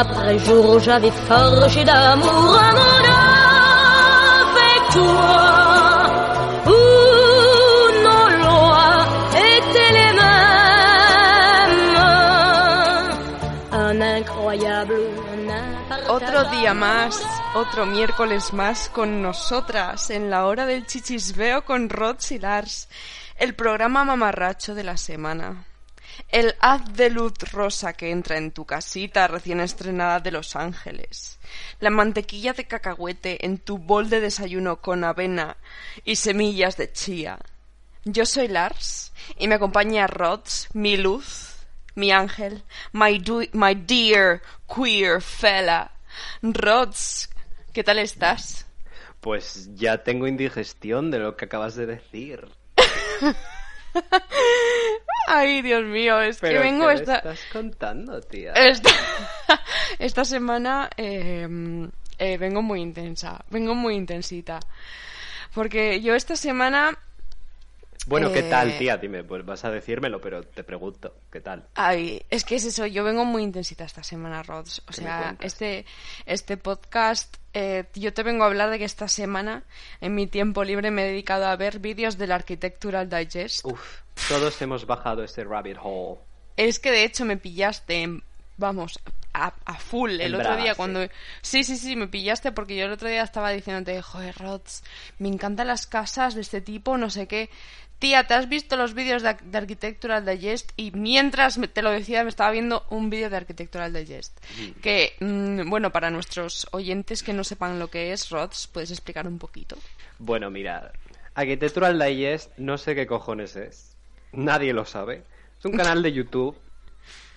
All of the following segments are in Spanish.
Après jour, j'avais forgé d'amour toi. Otro día más, otro miércoles más con nosotras en la hora del chichisveo con Rods y Lars, el programa mamarracho de la semana. El haz de luz rosa que entra en tu casita recién estrenada de Los Ángeles. La mantequilla de cacahuete en tu bol de desayuno con avena y semillas de chía. Yo soy Lars y me acompaña Rods, mi luz, mi ángel, my, my dear queer fella. Rods, ¿qué tal estás? Pues ya tengo indigestión de lo que acabas de decir. Ay, Dios mío, es Pero que vengo ¿qué esta... me estás contando, tía? Esta, esta semana eh, eh, vengo muy intensa, vengo muy intensita. Porque yo esta semana... Bueno, ¿qué eh, tal, tía? Dime, pues vas a decírmelo, pero te pregunto, ¿qué tal? Ay, es que es eso, yo vengo muy intensita esta semana, Rods. O ¿Qué me sea, este, este podcast, eh, yo te vengo a hablar de que esta semana, en mi tiempo libre, me he dedicado a ver vídeos del Architectural Digest. Uf, todos hemos bajado ese rabbit hole. Es que de hecho me pillaste, vamos, a, a full el En otro día sí. cuando... Sí, sí, sí, me pillaste porque yo el otro día estaba diciéndote, joder, Rods, me encantan las casas de este tipo, no sé qué. Tía, ¿te has visto los vídeos de, de Architectural Digest? Y mientras te lo decía, me estaba viendo un vídeo de Architectural Digest. Que, mm, bueno, para nuestros oyentes que no sepan lo que es, Rods, ¿puedes explicar un poquito? Bueno, mira, Architectural Digest, no sé qué cojones es. Nadie lo sabe. Es un canal de YouTube.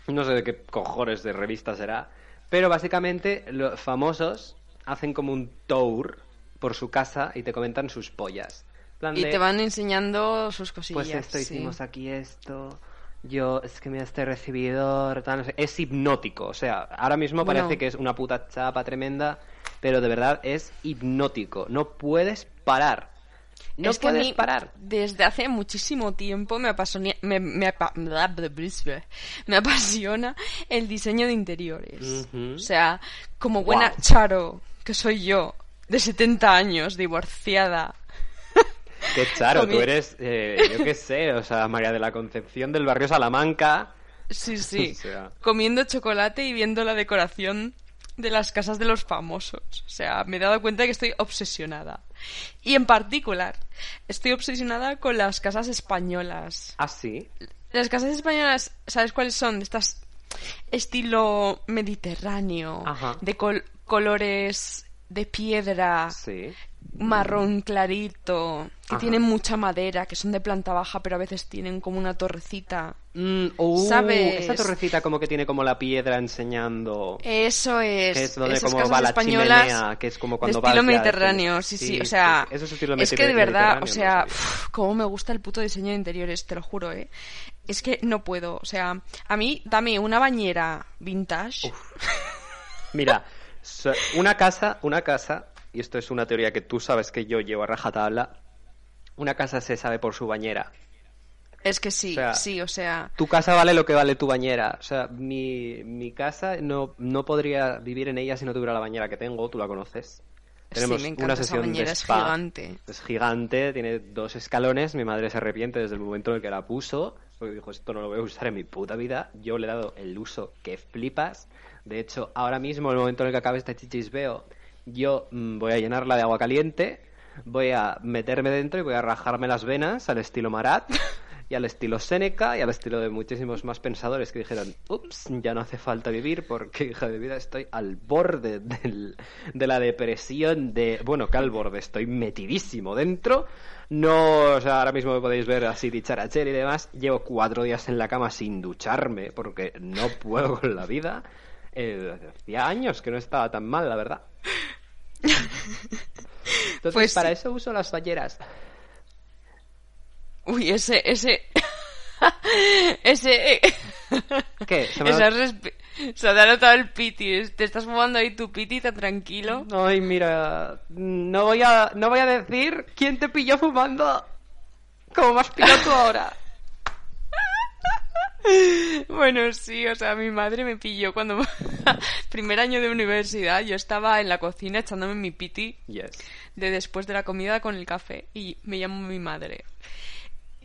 No sé de qué cojones de revista será. Pero básicamente los famosos hacen como un tour por su casa y te comentan sus pollas. Plan Y de, te van enseñando sus cosillas. Pues esto sí. hicimos aquí esto. Yo, es que mira este recibidor, sé. Es hipnótico. O sea, ahora mismo Bueno. parece que es una puta chapa tremenda, pero de verdad es hipnótico. No puedes parar. No es que a puedes mí, parar. Desde hace muchísimo tiempo me apasiona, me, me apa- me apasiona el diseño de interiores. O sea, como buena. Charo, que soy yo, de 70 años, divorciada. Qué charo, tú eres, eh, yo qué sé, o sea, María de la Concepción del barrio Salamanca. Sí, sí. O sea. Comiendo chocolate y viendo la decoración de las casas de los famosos. O sea, me he dado cuenta de que estoy obsesionada. Y en particular, estoy obsesionada con las casas españolas. Ah, sí. Las casas españolas, ¿sabes cuáles son? Estas estilo mediterráneo, Ajá. de col- colores de piedra, Sí. marrón clarito, que Ajá. tienen mucha madera, que son de planta baja, pero a veces tienen como una torrecita. Mm, uh, ¿Sabes? Esa torrecita como que tiene como la piedra enseñando. Eso es. Que es donde esas como va la chimenea, que es como de estilo mediterráneo, sí, Sí, sí, o sea, sí. Eso es estilo es que de verdad, o sea, no cómo me gusta el puto diseño de interiores, te lo juro, eh. Es que no puedo, o sea, a mí dame una bañera vintage. Mira, una casa, una casa, y esto es una teoría que tú sabes que yo llevo a rajatabla, una casa se sabe por su bañera. Es que sí, O sea, sí, o sea, Tu casa vale lo que vale tu bañera. O sea, mi, mi casa no, no podría vivir en ella si no tuviera la bañera que tengo, tú la conoces. Tenemos sí, me una esa sesión bañera, de es spa. gigante. Es gigante, tiene dos escalones. Mi madre se arrepiente desde el momento en el que la puso. Porque dijo, esto no lo voy a usar en mi puta vida. Yo le he dado el uso que flipas. De hecho, ahora mismo, en el momento en el que acabe este chichisbeo, yo mm, voy a llenarla de agua caliente, voy a meterme dentro y voy a rajarme las venas al estilo Marat. y al estilo Seneca y al estilo de muchísimos más pensadores que dijeron, ups, ya no hace falta vivir porque, hija de vida, estoy al borde de la depresión de... Bueno, que al borde, estoy metidísimo dentro. No, o sea, ahora mismo me podéis ver así dicharachero y demás. Llevo cuatro días en la cama sin ducharme porque no puedo con la vida. Eh, hacía años que no estaba tan mal, la verdad. Entonces, Pues para eso uso las falleras. Uy, ese, ese... ese... ¿Qué? ¿Se me ha- Esa respi- Se te ha notado el piti. Te estás fumando ahí tu piti tan tranquilo. Ay, mira, no voy a, no voy a decir quién te pilló fumando. Como pillado tú ahora. Bueno, sí, o sea, mi madre me pilló cuando... Primer año de universidad, yo estaba en la cocina echándome mi piti Yes. de después de la comida con el café y me llamó mi madre.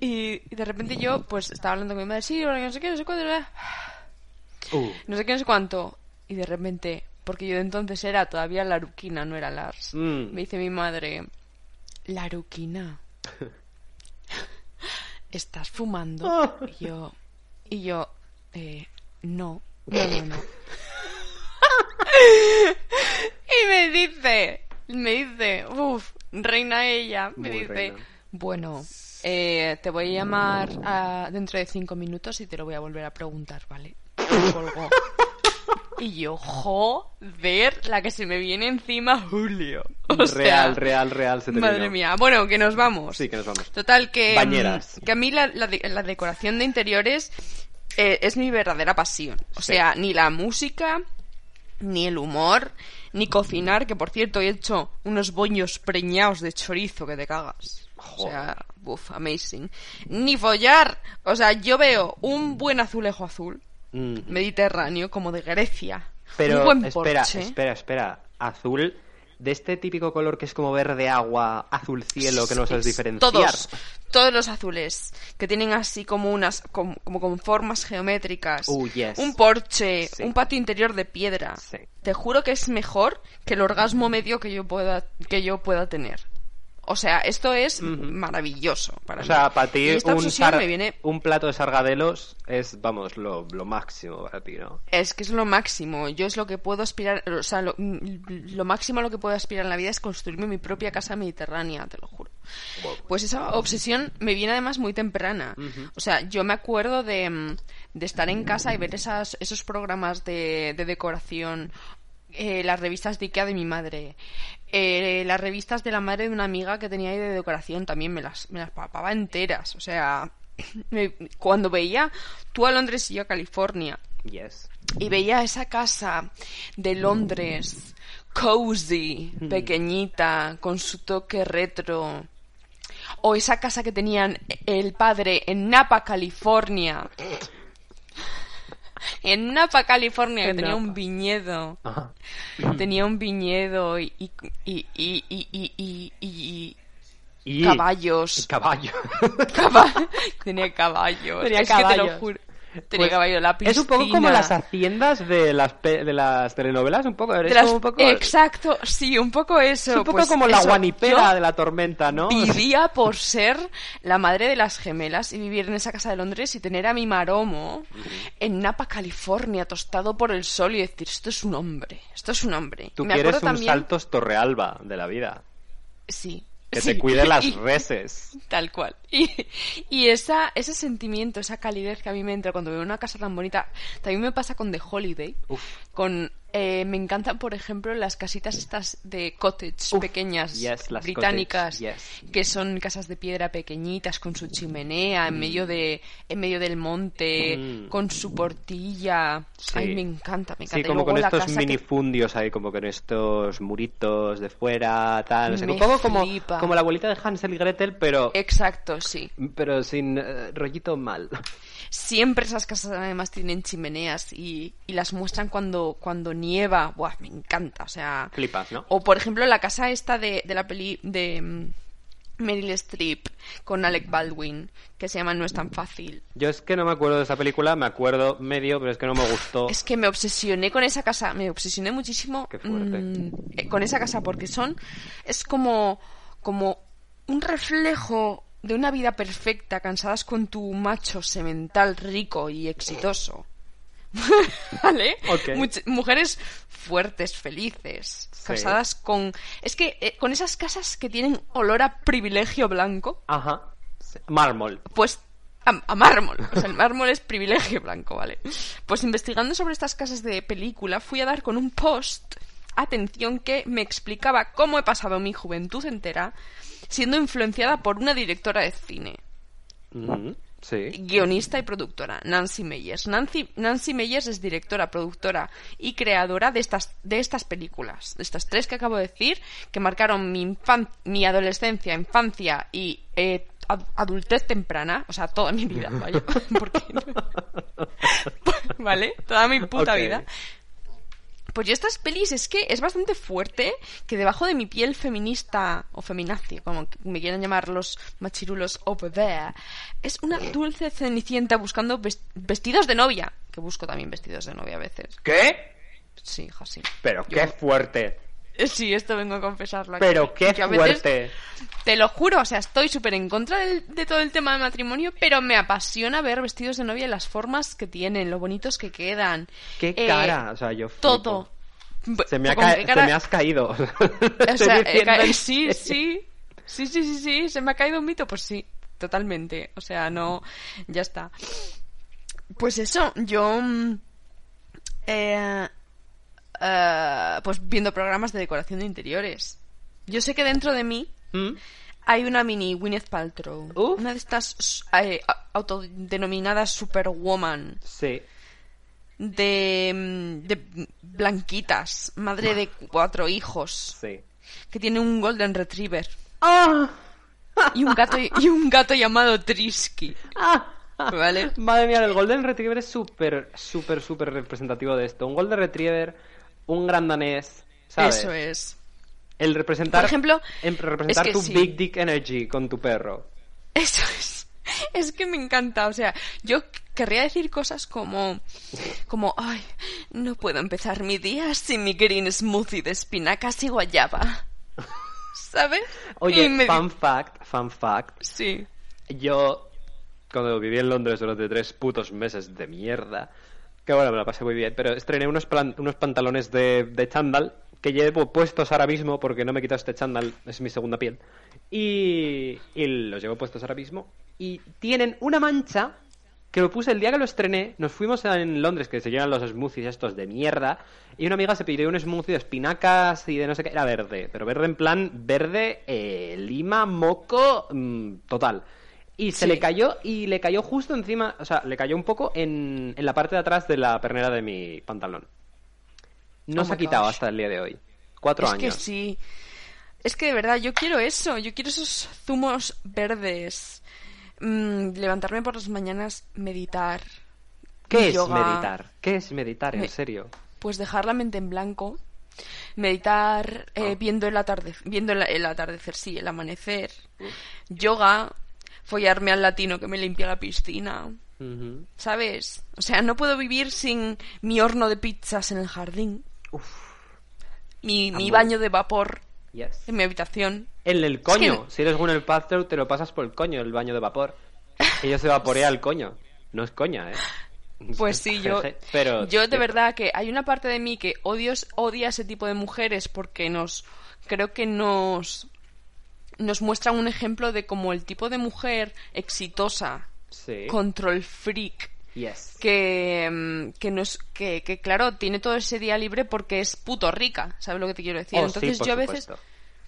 Y de repente yo, pues, estaba hablando con mi madre, sí, no sé qué, no sé cuánto, Uh, no sé qué, no sé cuánto. Y de repente, porque yo de entonces era todavía la Aruquina, no era Lars, Mm. me dice mi madre, la Aruquina, ¿estás fumando? Y yo, y yo, eh, no, no, no, no. y me dice, me dice, uff, reina ella, me Muy dice, reina. bueno, eh, te voy a llamar dentro de cinco minutos y te lo voy a volver a preguntar, ¿vale? Y colgó. Y yo, joder, la que se me viene encima Julio. O sea, real, real, real. Se. Madre mía. Bueno, que nos vamos. Sí, que nos vamos. Total, que, Bañeras. mm, que a mí la, la decoración de interiores eh, es mi verdadera pasión. O Sí. sea, ni la música, ni el humor, ni cocinar, que por cierto he hecho unos boños preñados de chorizo que te cagas. O sea, uff, amazing. Ni follar. O sea, yo veo un buen azulejo azul, Mm. mediterráneo, como de Grecia. Pero, un buen espera, porche. espera, espera. Azul, de este típico color que es como verde agua, azul cielo, que no sabes diferenciar. Todos, todos los azules, que tienen así como unas, como, como con formas geométricas. Yes. Un porche, Sí. un patio interior de piedra. Sí. Te juro que es mejor que el orgasmo medio que yo pueda, que yo pueda tener. O sea, esto es maravilloso para O mí. sea, para ti un, viene un plato de sargadelos es, vamos, lo, lo máximo para ti, ¿no? Es que es lo máximo. Yo es lo que puedo aspirar. O sea, lo, lo máximo a lo que puedo aspirar en la vida es construirme mi propia casa mediterránea, te lo juro. Pues esa obsesión me viene además muy temprana. O sea, yo me acuerdo de, mm, de estar en casa y ver esas, esos programas de, de decoración. eh, las revistas de Ikea de mi madre. Eh, las revistas de la madre de una amiga que tenía ahí de decoración también me las, me las papaba enteras. O sea, me- cuando veía tú a Londres y yo a California Yes. y veía esa casa de Londres, cozy, pequeñita, con su toque retro. O esa casa que tenían el padre en Napa, California. En Napa, California, que En tenía un viñedo. Ajá. Tenía un viñedo y, y, y, y, y, y- caballos. Caballo. Caba- tenía caballos. Tenía es que te caballos. lo juro. Tenía Pues. La Es un poco como las haciendas de las, pe- de las telenovelas, un poco. Las- como un poco, Exacto, sí, un poco eso. es un poco pues como la guanipera yo de la tormenta, ¿no? Vivía por ser la madre de las gemelas y vivir en esa casa de Londres y tener a mi maromo en Napa, California, tostado por el sol y decir, esto es un hombre, esto es un hombre. Tú Me quieres un también... Saltos Torrealba de la vida. Sí. Que sí. te cuide las reses. Tal cual. Y, y esa, ese sentimiento, esa calidez que a mí me entra cuando veo una casa tan bonita, también me pasa con The Holiday. Uf. Con, eh, me encantan, por ejemplo, las casitas estas de cottage Uf, pequeñas yes, británicas, cottage, yes. que son casas de piedra pequeñitas con su chimenea en medio de, en medio del monte, Mm. con su portilla. Sí. Ay, me encanta, me encanta. Sí, Y como luego con estos casa que- minifundios ahí, como con estos muritos de fuera, tal. No sé, como, flipa. como la abuelita de Hansel y Gretel, pero, Exacto, sí. pero sin eh, rollito mal. Siempre esas casas además tienen chimeneas y, y las muestran cuando, cuando nieva. Buah, me encanta, o sea... Flipas, ¿no? O por ejemplo la casa esta de, de la peli de mm, Meryl Streep con Alec Baldwin, que se llama No es tan fácil. Yo es que no me acuerdo de esa película, me acuerdo medio, pero es que no me gustó. Es que me obsesioné con esa casa, me obsesioné muchísimo Qué fuerte. mm, eh, con esa casa porque son, es como, como un reflejo de una vida perfecta, cansadas con tu macho semental rico y exitoso. ¿Vale? Much- mujeres fuertes, felices, Sí. casadas con... Es que eh, con esas casas que tienen olor a privilegio blanco, Ajá. Sí. Mármol. pues a, a mármol. O sea, el mármol es privilegio blanco, ¿vale? Pues investigando sobre estas casas de película, fui a dar con un post, atención, que me explicaba cómo he pasado mi juventud entera siendo influenciada por una directora de cine, Sí. guionista y productora, Nancy Meyers. Nancy, Nancy Meyers es directora, productora y creadora de estas, de estas películas, de estas tres que acabo de decir, que marcaron mi, infan- mi adolescencia, infancia y eh, ad- adultez temprana, o sea, toda mi vida, vaya, porque ¿vale? Toda mi puta vida. Pues yo estas pelis es que es bastante fuerte que debajo de mi piel feminista o feminazi, como me quieran llamar los machirulos over there, es una dulce cenicienta buscando ves- vestidos de novia, que busco también vestidos de novia a veces. ¿Qué? Sí, hija, sí. Pero Yo- qué fuerte. Eh, Sí, esto vengo a confesarlo. aquí. Pero qué fuerte. te lo juro, o sea, estoy súper en contra de, todo el tema del matrimonio, pero me apasiona ver vestidos de novia, las formas que tienen, lo bonitos que quedan. Qué Eh, cara. O sea, yo flipo. Todo. Se me, ha Con ca- qué cara- se me has caído. O sea, ca- en sí, sí. Sí, sí, sí, sí. ¿Se me ha caído un mito? Pues sí, totalmente. O sea, no. Ya está. Pues eso, yo. mm, eh, eh, pues viendo programas de decoración de interiores. Yo sé que dentro de mí ¿Mm? hay una mini Gwyneth Paltrow. Una de estas eh, autodenominadas Superwoman. Sí. De, mm, de blanquitas. Madre de cuatro hijos. Sí. Que tiene un Golden Retriever. ¡Ah! y un gato y un gato llamado Trisky. ¡Ah! ¿Vale? Madre mía, el Golden Retriever es súper, súper, súper representativo de esto. Un Golden Retriever, un gran danés, ¿sabes? Eso es. El representar, Por ejemplo, en representar es que tu sí. Big Dick Energy con tu perro. Eso es. Es que me encanta. O sea, yo querría decir cosas como. Como, ay, no puedo empezar mi día sin mi green smoothie de espinacas y guayaba. ¿Sabes? Oye, me- fun fact, fun fact. Sí. Yo, cuando viví en Londres durante tres putos meses de mierda, que bueno, me la pasé muy bien, pero estrené unos, plan- unos pantalones de, de chándal que llevo puestos ahora mismo porque no me he quitado este chándal, es mi segunda piel. Y, los llevo puestos ahora mismo. Y tienen una mancha que lo puse el día que lo estrené. Nos fuimos en Londres, que se llevan los smoothies estos de mierda. Y una amiga se pidió un smoothie de espinacas y de no sé qué. Era verde, pero verde en plan verde, eh, lima, moco, mm, total. Y se Sí. le cayó y le cayó justo encima, o sea, le cayó un poco en, en la parte de atrás de la pernera de mi pantalón. No Oh se ha quitado gosh. hasta el día de hoy. Cuatro es años. que sí. Es que de verdad, yo quiero eso. Yo quiero esos zumos verdes. Mm, levantarme por las mañanas, meditar. ¿Qué es yoga. meditar? ¿Qué es meditar, en Me- serio? Pues dejar la mente en blanco. Meditar eh, Ah. viendo el atardecer, viendo el, el atardecer, sí, el amanecer. Yoga, follarme al latino que me limpia la piscina. ¿Sabes? O sea, no puedo vivir sin mi horno de pizzas en el jardín. Mi, mi Amor. baño de vapor Yes. en mi habitación. En el coño. que- Si eres Gwyneth Paltrow, te lo pasas por el coño, el baño de vapor. Ella se vaporea el coño. No es coña, ¿eh? Pues sí, yo, Pero, yo de verdad que hay una parte de mí que odio, odia ese tipo de mujeres porque nos, creo que nos, nos muestran un ejemplo de como el tipo de mujer exitosa, Sí. control freak, Yes. que, mm, que, nos, que, que claro, tiene todo ese día libre porque es puto rica, ¿sabes lo que te quiero decir? Oh, sí, entonces por yo a veces,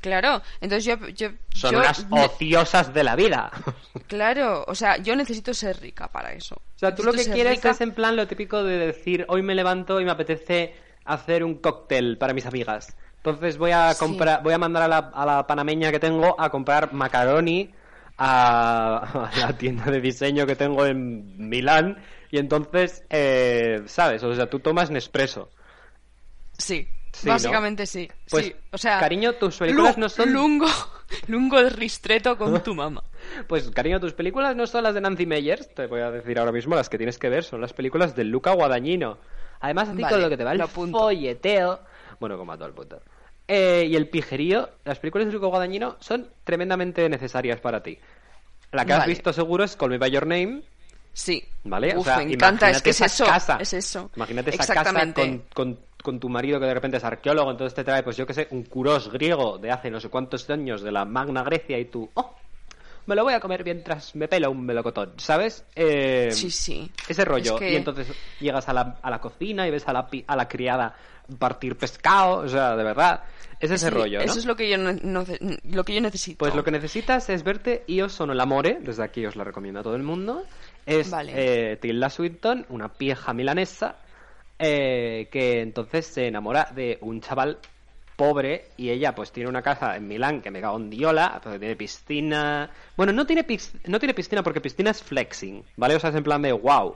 claro, entonces yo, yo, Son yo unas ociosas de la vida. claro, o sea, yo necesito ser rica para eso. O sea, tú lo que quieres rica. es en plan lo típico de decir, hoy me levanto y me apetece hacer un cóctel para mis amigas. Entonces voy a Sí. comprar, voy a mandar a la, a la panameña que tengo a comprar macaroni a, a la tienda de diseño que tengo en Milán y entonces, eh, ¿sabes? O sea, tú tomas Nespresso. Sí, Sí, básicamente sí. Pues, sí. O sea, cariño, tus películas no son- Lungo, lungo de ristreto con tu mamá. Pues, cariño, tus películas no son las de Nancy Meyers, te voy a decir ahora mismo las que tienes que ver, son las películas de Luca Guadagnino. Además, a ti Vale, con lo que te va el folleteo, bueno, como a todo el puto, eh, y el pijerío, las películas de Luca Guadagnino son tremendamente necesarias para ti. La que has Vale. visto seguro es Call Me By Your Name, Sí. ¿vale? Uf, o sea, me encanta, es que es eso. casa. Es eso. Imagínate esa casa Exactamente. con, con, con tu marido que de repente es arqueólogo, entonces te trae, pues yo que sé, un curós griego de hace no sé cuántos años de la Magna Grecia y tú, ¡oh! Me lo voy a comer mientras me pelo un melocotón, ¿sabes? Eh, Sí, sí. Ese rollo. Es que- Y entonces llegas a la, a la cocina y ves a la, a la criada partir pescado, o sea, de verdad. Es ese Sí, rollo, ¿no? Eso es lo que yo no, no- lo que yo necesito. Pues lo que necesitas es verte Io sono l'amore, desde aquí os la recomiendo a todo el mundo. Es Vale. eh, Tilda Swinton, una vieja milanesa, eh, que entonces se enamora de un chaval pobre y ella pues tiene una casa en Milán que me cago en diola, tiene piscina... Bueno, no tiene, no tiene piscina porque piscina es flexing, ¿vale? O sea, es en plan de wow,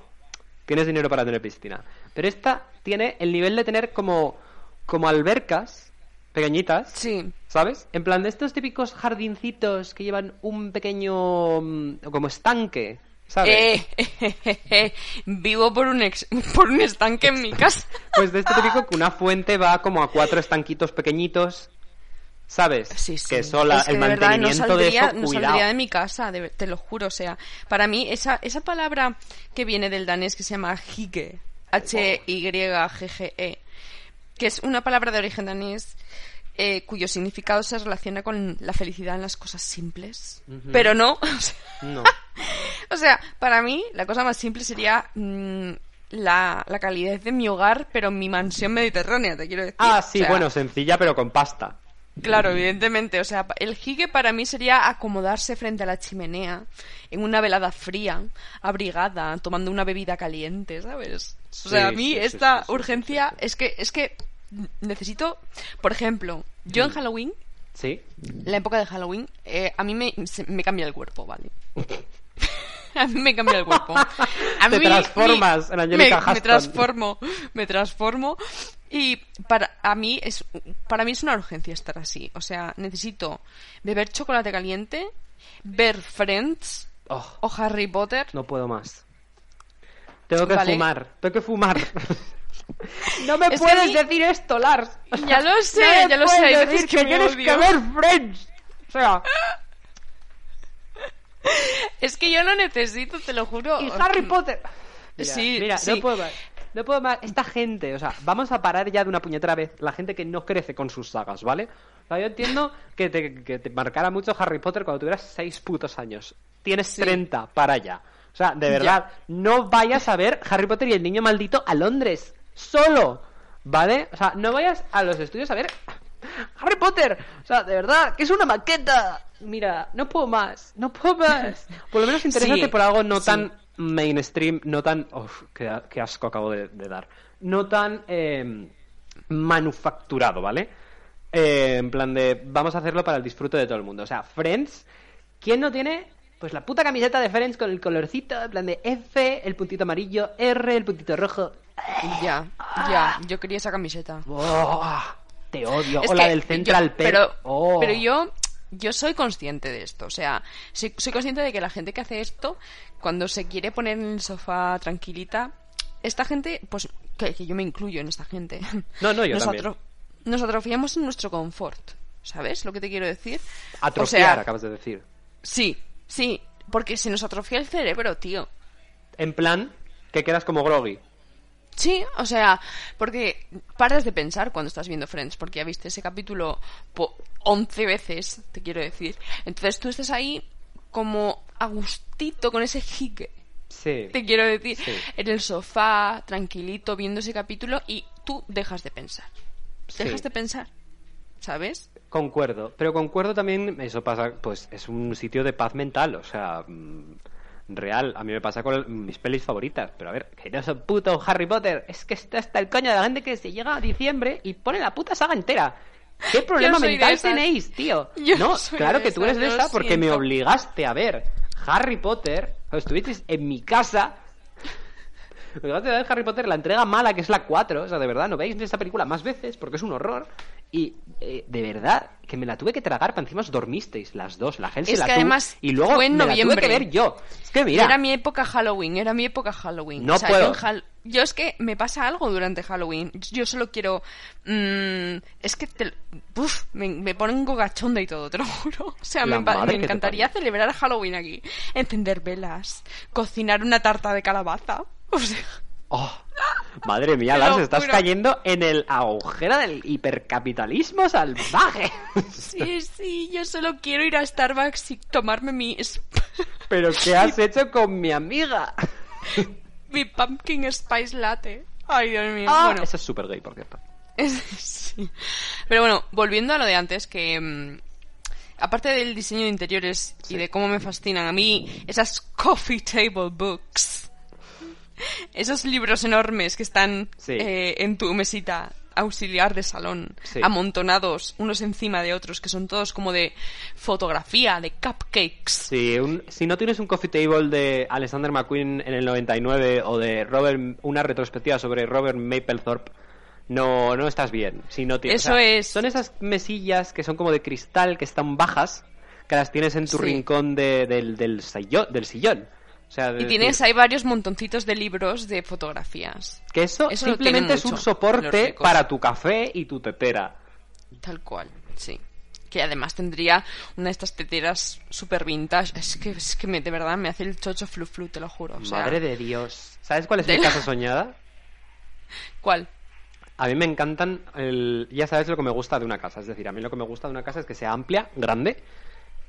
tienes dinero para tener piscina. Pero esta tiene el nivel de tener como, como albercas pequeñitas. Sí. ¿Sabes? En plan de estos típicos jardincitos que llevan un pequeño mm, como estanque, ¿sabes? Eh, vivo por un, ex- por un estanque en mi casa. Pues de este típico que una fuente va como a cuatro estanquitos pequeñitos, ¿sabes? Sí, sí. Que eso, la- Es que el de verdad no mantenimiento de saldría, eso, no saldría de mi casa, de- te lo juro. O sea, para mí esa, esa palabra que viene del danés que se llama hygge, H-Y-G-G-E, que es una palabra de origen danés eh, cuyo significado se relaciona con la felicidad en las cosas simples. Pero no, o sea, No. o sea, para mí la cosa más simple sería mm, la, la calidez de mi hogar, pero en mi mansión mediterránea, te quiero decir. Ah, sí, O sea, bueno, sencilla pero con pasta. Claro, evidentemente. O sea, el hige para mí sería acomodarse frente a la chimenea, en una velada fría, abrigada, tomando una bebida caliente, ¿sabes? O sea, a mí esta urgencia es que es que necesito, por ejemplo, yo Mm. en Halloween, ¿Sí? la época de Halloween, eh, a mí me, me cambia el cuerpo, ¿vale? A mí me cambia el cuerpo. A Te mí- transformas en Angelica me, me transformo, me transformo. Y para a mí es para mí es una urgencia estar así. O sea, necesito beber chocolate caliente, ver Friends Oh, o Harry Potter. no puedo más. Tengo que Vale. fumar, tengo que fumar. no me Es que puedes decir esto, Lars. Ya lo sé, No ya lo sé, hay veces que me tienes odio. que ver Friends. O sea, Es que yo no necesito, te lo juro. y Harry Potter. Mira, Sí, mira, sí. no puedo más. No puedo más. Esta gente, o sea, vamos a parar ya de una puñetera vez. La gente que no crece con sus sagas, ¿vale? O sea, yo entiendo que te, que te marcara mucho Harry Potter cuando tuvieras seis putos años. Tienes Sí. 30 para allá. O sea, de verdad, no vayas a ver Harry Potter y el niño maldito a Londres. Solo. ¿Vale? O sea, no vayas a los estudios a ver Harry Potter. O sea, de verdad, que es una maqueta. Mira, no puedo más. No puedo más. Por lo menos interésate Sí, por algo no sí. tan mainstream, no tan... Uf, qué, qué asco acabo de, de dar. No tan eh, manufacturado, ¿vale? Eh, en plan de, vamos a hacerlo para el disfrute de todo el mundo. O sea, Friends, ¿quién no tiene? Pues la puta camiseta de Friends con el colorcito, en plan de F, el puntito amarillo, R, el puntito rojo. Ya, ya, yo quería esa camiseta. ¡Oh! Te odio. Es o la del Central yo-. Pero, ¡Oh! pero yo, yo soy consciente de esto. O sea, soy, soy consciente de que la gente que hace esto, cuando se quiere poner en el sofá tranquilita, esta gente, pues, que, que yo me incluyo en esta gente. No, no, yo nos, también. atro- nos atrofiamos en nuestro confort. ¿Sabes lo que te quiero decir? Atrofiar, O sea, acabas de decir. Sí, sí, porque se nos atrofia el cerebro, tío. En plan, que quedas como groggy. Sí, o sea, porque paras de pensar cuando estás viendo Friends, porque ya viste ese capítulo po 11 veces, te quiero decir. Entonces tú estás ahí como a gustito con ese jique, Sí. te quiero decir, Sí. en el sofá, tranquilito, viendo ese capítulo y tú dejas de pensar. Sí. Dejas de pensar, ¿sabes? Concuerdo, pero concuerdo también, eso pasa, pues es un sitio de paz mental, o sea, mm, real. A mí me pasa con mis pelis favoritas, pero a ver, que no son puto Harry Potter, es que está hasta el coño de la gente que se llega a diciembre y pone la puta saga entera. ¿Qué problema mental tenéis, tío? Yo no, claro que tú eres de esa porque me obligaste a ver Harry Potter, o estuvisteis en mi casa obligaste a ver Harry Potter, la entrega mala, que es la 4. O sea, de verdad, no veis esta película más veces porque es un horror. Y eh, de verdad, que me la tuve que tragar para encima os dormisteis las dos. La gente Es la que tuvo, además Y luego fue en me la tuve noviembre. que ver yo. Es que mira. Era mi época Halloween, era mi época Halloween. No O sea, puedo. yo en yo es que me pasa algo durante Halloween. Yo solo quiero. mm, es que te, uf, me, me ponen gogachonda y todo, te lo juro. O sea, me, me que encantaría celebrar Halloween aquí. Encender velas, cocinar una tarta de calabaza. O sea, Oh, madre mía, Lars, estás cayendo en el agujero del hipercapitalismo salvaje. sí, sí, yo solo quiero ir a Starbucks y tomarme mi, ¿Pero qué has hecho con mi amiga? mi pumpkin spice latte. Ay, Dios mío. Ah, bueno. Eso es súper gay, por cierto. sí. Pero bueno, volviendo a lo de antes, que mm, aparte del diseño de interiores y de cómo me fascinan a mí esas coffee table books, esos libros enormes que están Sí. eh, en tu mesita auxiliar de salón, Sí. amontonados unos encima de otros, que son todos como de fotografía, de cupcakes. Si, un- si no tienes un coffee table de Alexander McQueen en el 99 o de Robert, una retrospectiva sobre Robert Mapplethorpe, no, no estás bien. Si no tienes, Eso es. Son esas mesillas que son como de cristal, que están bajas, que las tienes en tu Sí. rincón de- del, del, del sillón. O sea, de Y tienes decir, ahí varios montoncitos de libros de fotografías. que eso, simplemente es un mucho, soporte para tu café y tu tetera. Tal cual, sí. Que además tendría una de estas teteras super vintage. Es que, es que me- de verdad me hace el chocho flu flu, te lo juro. O sea, Madre de Dios. ¿Sabes cuál es mi de- casa soñada? ¿Cuál? A mí me encantan, el... ya sabes lo que me gusta de una casa, es decir, a mí lo que me gusta de una casa es que sea amplia, grande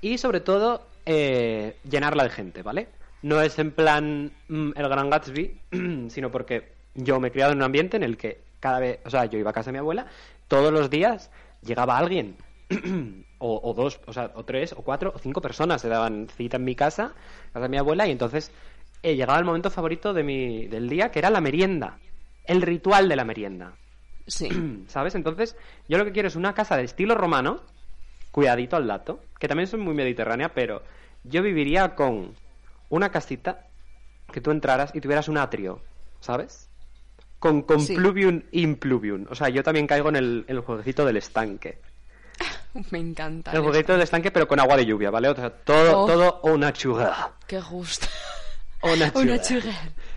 y sobre todo eh, llenarla de gente, ¿vale? No es en plan mm, el gran Gatsby, sino porque yo me he criado en un ambiente en el que cada vez, o sea, yo iba a casa de mi abuela, todos los días llegaba alguien, o, o dos, o sea, o tres, o cuatro, o cinco personas se daban cita en mi casa, casa de mi abuela, y entonces eh, llegaba el momento favorito de mi, del día, que era la merienda, el ritual de la merienda. Sí. ¿Sabes? Entonces, yo lo que quiero es una casa de estilo romano, cuidadito al dato, que también soy muy mediterránea, pero yo viviría con una casita que tú entraras y tuvieras un atrio, ¿sabes? Con, con Sí. pluvium in pluvium. O sea, yo también caigo en el, en el jueguecito del estanque. Me encanta. El jueguecito del estanque, pero con agua de lluvia, ¿vale? O sea, todo, Oh. todo una churra. Qué gusto. Una churra. Una churra.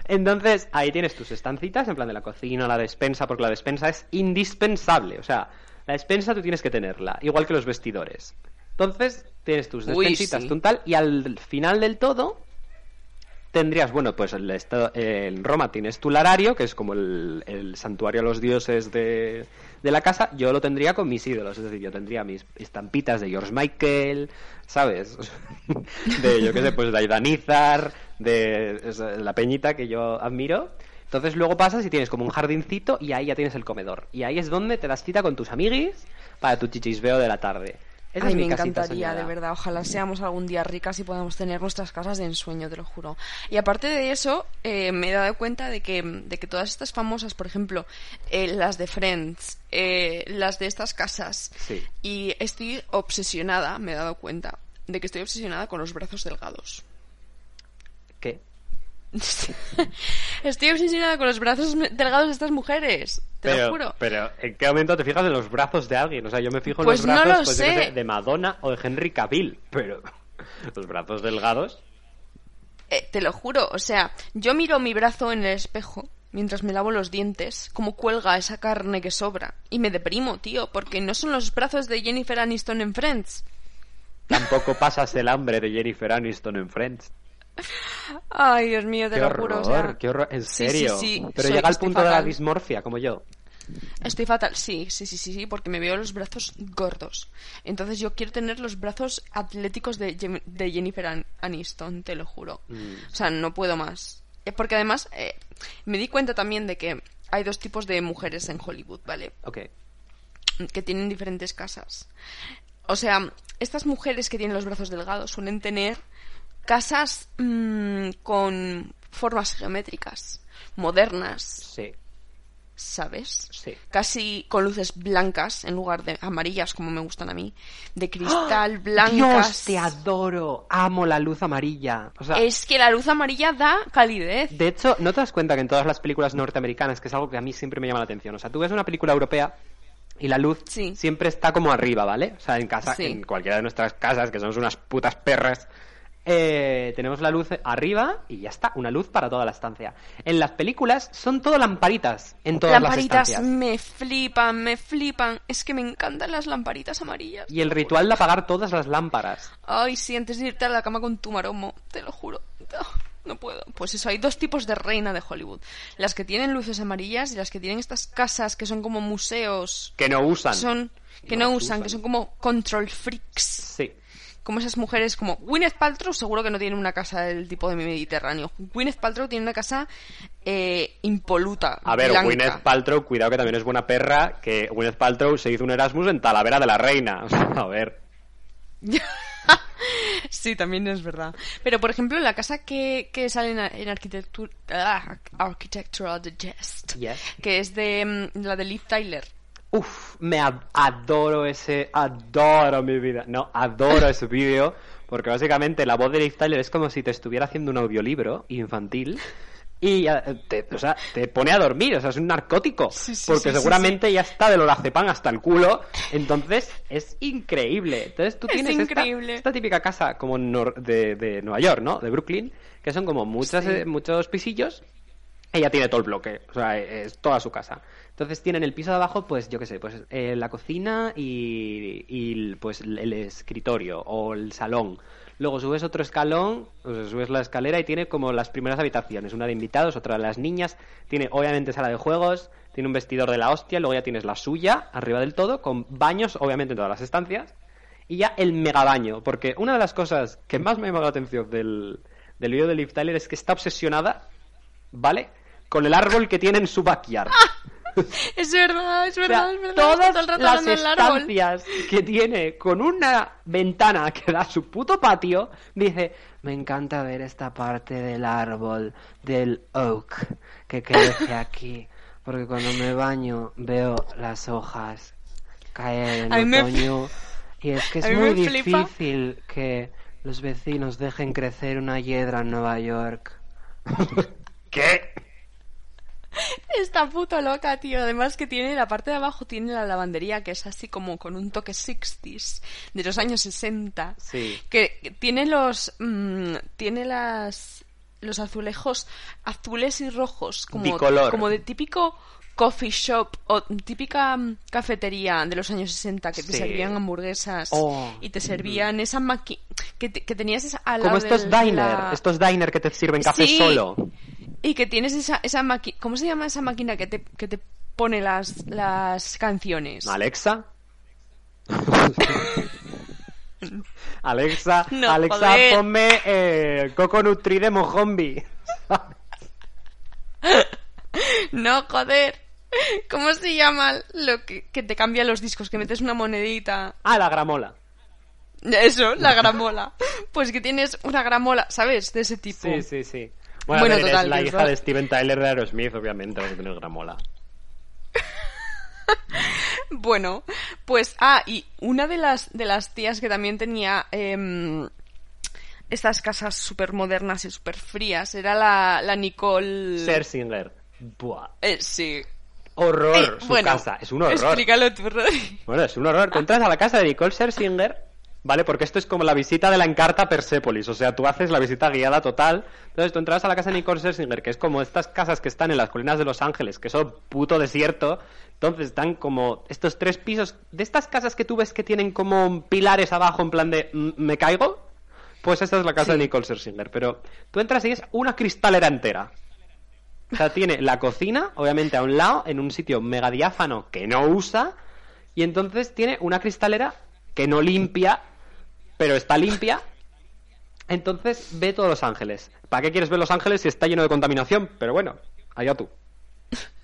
Entonces, ahí tienes tus estancitas, en plan de la cocina, la despensa, porque la despensa es indispensable. O sea, la despensa tú tienes que tenerla, igual que los vestidores. Entonces, tienes tus Uy, despensitas, sí. tu tal, y al final del todo tendrías, bueno, pues el en Roma tienes tu larario, que es como el, santuario a los dioses de, de la casa. Yo lo tendría con mis ídolos, es decir, yo tendría mis estampitas de George Michael, ¿sabes? de, yo qué sé, pues de Aidanizar, de es, la peñita que yo admiro. Entonces luego pasas y tienes como un jardincito y ahí ya tienes el comedor. Y ahí es donde te das cita con tus amiguis para tu chichisveo de la tarde. Ay, mi me casita encantaría, soñada. de verdad. Ojalá seamos algún día ricas y podamos tener nuestras casas de ensueño, te lo juro. Y aparte de eso, eh, me he dado cuenta de que, de que todas estas famosas, por ejemplo, eh, las de Friends, eh, las de estas casas, Sí. y estoy obsesionada, me he dado cuenta, de que estoy obsesionada con los brazos delgados. Estoy obsesionada con los brazos delgados de estas mujeres, te pero, lo juro. Pero, ¿en qué momento te fijas en los brazos de alguien? O sea, yo me fijo en Pues los no brazos lo pues, sé. de Madonna o de Henry Cavill, pero los brazos delgados. Eh, te lo juro, o sea, yo miro mi brazo en el espejo mientras me lavo los dientes, como cuelga esa carne que sobra, y me deprimo, tío, porque no son los brazos de Jennifer Aniston en Friends. Tampoco pasas el hambre de Jennifer Aniston en Friends. Ay, Dios mío, te Qué lo horror, juro, o sea, qué horror. En sí, sí, serio. sí, pero soy- llega al punto de la dismorfia, como yo. Estoy fatal, sí, sí, sí, sí, porque me veo los brazos gordos. Entonces yo quiero tener los brazos atléticos de, Jem- de Jennifer An- Aniston, te lo juro. Mm. O sea, no puedo más. Eh, Porque además eh, me di cuenta también de que hay dos tipos de mujeres en Hollywood, ¿vale? Ok. que tienen diferentes casas. O sea, estas mujeres que tienen los brazos delgados suelen tener casas mm, con formas geométricas, modernas, Sí, ¿sabes? sí. Casi con luces blancas en lugar de amarillas como me gustan a mí, de cristal, ¡Ah! blancas. Dios, te adoro. Amo la luz amarilla. O sea, Es que la luz amarilla da calidez. De hecho, ¿no te das cuenta que en todas las películas norteamericanas, que es algo que a mí siempre me llama la atención? O sea, tú ves una película europea y la luz Sí. siempre está como arriba, ¿vale? O sea, en casa, Sí. en cualquiera de nuestras casas, que somos unas putas perras, eh, tenemos la luz arriba y ya está, una luz para toda la estancia. En las películas son todo lamparitas en todas lamparitas las estancias. me flipan, me flipan. Es que me encantan las lamparitas amarillas. Y el ritual de apagar todas las lámparas. Ay, sí, antes de irte a la cama con tu maromo, te lo juro. No puedo. Pues eso, hay dos tipos de reina de Hollywood. Las que tienen luces amarillas y las que tienen estas casas que son como museos. Que no usan. Son que No usan, usan. que son como control freaks. Sí. Como esas mujeres como Gwyneth Paltrow seguro que no tiene una casa del tipo de Mediterráneo. Gwyneth Paltrow tiene una casa eh, impoluta. A ver, blanca. Gwyneth Paltrow, cuidado que también es buena perra, que Gwyneth Paltrow se hizo un Erasmus en Talavera de la Reina. A ver. sí, también es verdad. Pero, por ejemplo, la casa que, que sale en, en arquitectura, ah, Architectural Digest, Yes. que es de mm, la de Liv Tyler. Uf, me ad- adoro ese, adoro mi vida. No, adoro ese vídeo, porque básicamente la voz de Liv Tyler es como si te estuviera haciendo un audiolibro infantil y eh, te, o sea, te pone a dormir, o sea, es un narcótico, Sí, sí, porque sí, seguramente ya está de lorazepam hasta el culo, entonces es increíble. Entonces tú Es tienes esta, increíble. esta típica casa como nor- de, de Nueva York, ¿no? De Brooklyn, que son como muchas, eh, muchos pisillos ella tiene todo el bloque, o sea, es toda su casa. Entonces tienen el piso de abajo, pues yo qué sé, pues eh, la cocina y, y, pues el escritorio o el salón. Luego subes otro escalón, o sea, subes la escalera y tiene como las primeras habitaciones, una de invitados, otra de las niñas, tiene obviamente sala de juegos, tiene un vestidor de la hostia, luego ya tienes la suya arriba del todo, con baños obviamente en todas las estancias, y ya el megabaño, porque una de las cosas que más me ha la atención del, del vídeo de Liv Tyler es que está obsesionada ¿vale? Con el árbol que tiene en su backyard. Es verdad, es O sea, verdad, es verdad. todas Todo el rato las árbol. estancias que tiene con una ventana que da a su puto patio, dice, me encanta ver esta parte del árbol, del oak, que crece aquí, porque cuando me baño veo las hojas caer en A me- otoño y es que es muy flipa. difícil que los vecinos dejen crecer una hiedra en Nueva York. ¿Qué? Está puto loca, tío. Además que tiene la parte de abajo tiene la lavandería que es así como con un toque 60s de los años 60. Sí. Que tiene los mm, tiene las los azulejos azules y rojos como Bicolor. como de típico coffee shop o típica mm, cafetería de los años 60 que te Sí. servían hamburguesas Oh. y te servían esa máquina que, te- que tenías esa al Como estos del- diner, la- estos diner que te sirven café Sí. solo. Y que tienes esa, esa máquina. ¿Cómo se llama esa máquina que te, que te pone las, las canciones? Alexa. Alexa, No, Alexa, joder. ponme eh, Coco Nutri de Mojombi. No, joder. ¿Cómo se llama lo que, que te cambia los discos? Que metes una monedita. ah, la gramola. Eso, la gramola. Pues que tienes una gramola, ¿sabes? De ese tipo. Sí, sí, sí. Bueno, Bueno, a ver, total, es la hija de Steven Tyler de Aerosmith, obviamente, va a tener gramola. Bueno, pues, ah, y una de las, de las tías que también tenía em, estas casas súper modernas y súper frías era la, la Nicole. Sersinger. Buah. Eh, sí. Horror, Eh, su bueno, casa. Es un horror. Explícalo tú, Rodri. Bueno, es un horror. Tú entras a la casa de Nicole Scherzinger, ¿vale? Porque esto es como la visita de la Encarta a Persépolis. O sea, tú haces la visita guiada total. Entonces tú entras a la casa de Nicole Scherzinger, que es como estas casas que están en las colinas de Los Ángeles, que son puto desierto. Entonces están como estos tres pisos. De estas casas que tú ves que tienen como pilares abajo en plan de "Mm, ¿me caigo? Pues esta es la casa Sí. de Nicole Scherzinger. Pero tú entras y es una cristalera entera. O sea, tiene la cocina, obviamente, a un lado, en un sitio mega diáfano que no usa, y entonces tiene una cristalera que no limpia, pero está limpia. Entonces ve todos Los Ángeles. ¿Para qué quieres ver Los Ángeles si está lleno de contaminación? Pero bueno, allá tú.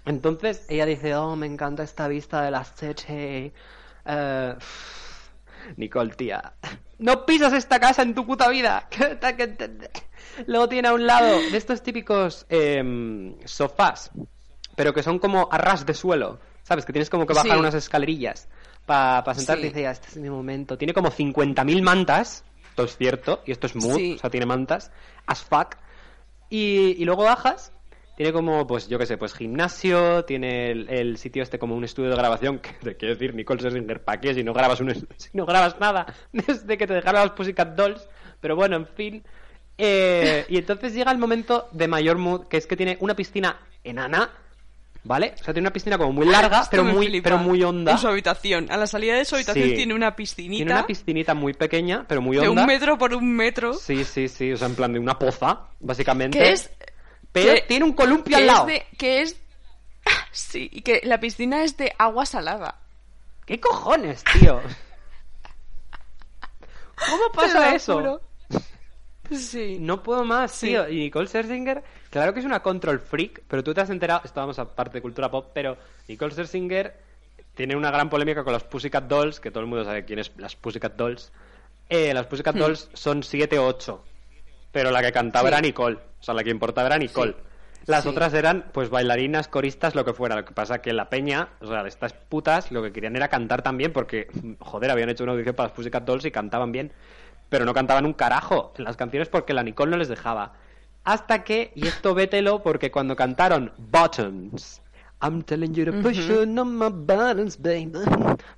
Entonces ella dice, oh, me encanta esta vista de la City. Eh, Nicole, tía, no pisas esta casa en tu puta vida. Luego tiene a un lado de estos típicos em, sofás, pero que son como a ras de suelo, ¿sabes? Que tienes como que bajar Sí. unas escalerillas para sentarte Sí. y dice, ya, este es mi momento. Tiene como 50.000 mantas, esto es cierto, y esto es mood, Sí. o sea, tiene mantas, as fuck. Y, y luego bajas, tiene como, pues yo qué sé, pues gimnasio, tiene el, el sitio este como un estudio de grabación, que te quiero decir, Nicole Scherzinger, ¿para qué si no grabas un, si no grabas nada desde que te dejaron las Pussycat Dolls? Pero bueno, en fin. Eh, y entonces llega el momento de mayor mood, que es que tiene una piscina enana, ¿vale? O sea, tiene una piscina como muy larga, Esto pero muy, flipa. pero muy honda. En su habitación. A la salida de su habitación Sí. tiene una piscinita Tiene una piscinita muy pequeña, pero muy de honda. un metro por un metro. Sí, sí, sí, o sea, en plan de una poza, básicamente. Que es. Pero que- tiene un columpio que al lado. De, que es. Sí, y que la piscina es de agua salada. ¿Qué cojones, tío? ¿Cómo pasa eso? juro. Sí. No puedo más, Sí. tío. Y Nicole Scherzinger, claro que es una control freak, pero tú te has enterado, estábamos aparte de cultura pop, pero Nicole Scherzinger tiene una gran polémica con las Pussycat Dolls, que todo el mundo sabe quién es las Pussycat Dolls. Eh, las Pussycat Dolls son 7 o 8, pero la que cantaba Hmm. Sí. era Nicole, o sea, la que importaba era Nicole. Las Sí. otras eran, pues, bailarinas, coristas, lo que fuera. Lo que pasa que la peña, o sea, de estas putas, lo que querían era cantar también, porque, joder, habían hecho una audición para las Pussycat Dolls y cantaban bien pero no cantaban un carajo en las canciones porque la Nicole no les dejaba. Hasta que, y esto vételo, porque cuando cantaron Buttons, I'm telling you to push on my buttons, baby,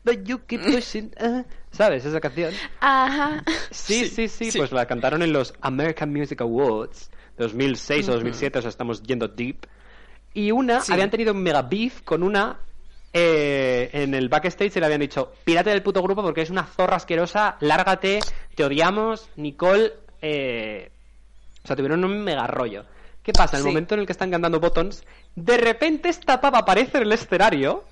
but you keep pushing, uh", ¿sabes esa canción? Ajá. Sí, sí, sí, pues la cantaron en los American Music Awards 2006 o 2007, o sea, estamos yendo deep. Y una, Sí. habían tenido un mega beef con una eh, en el backstage y le habían dicho, pírate del puto grupo porque es una zorra asquerosa, lárgate, te odiamos, Nicole... eh", O sea, tuvieron un mega rollo. ¿Qué pasa? En el Sí. momento en el que están cantando Buttons, de repente esta pava aparece en el escenario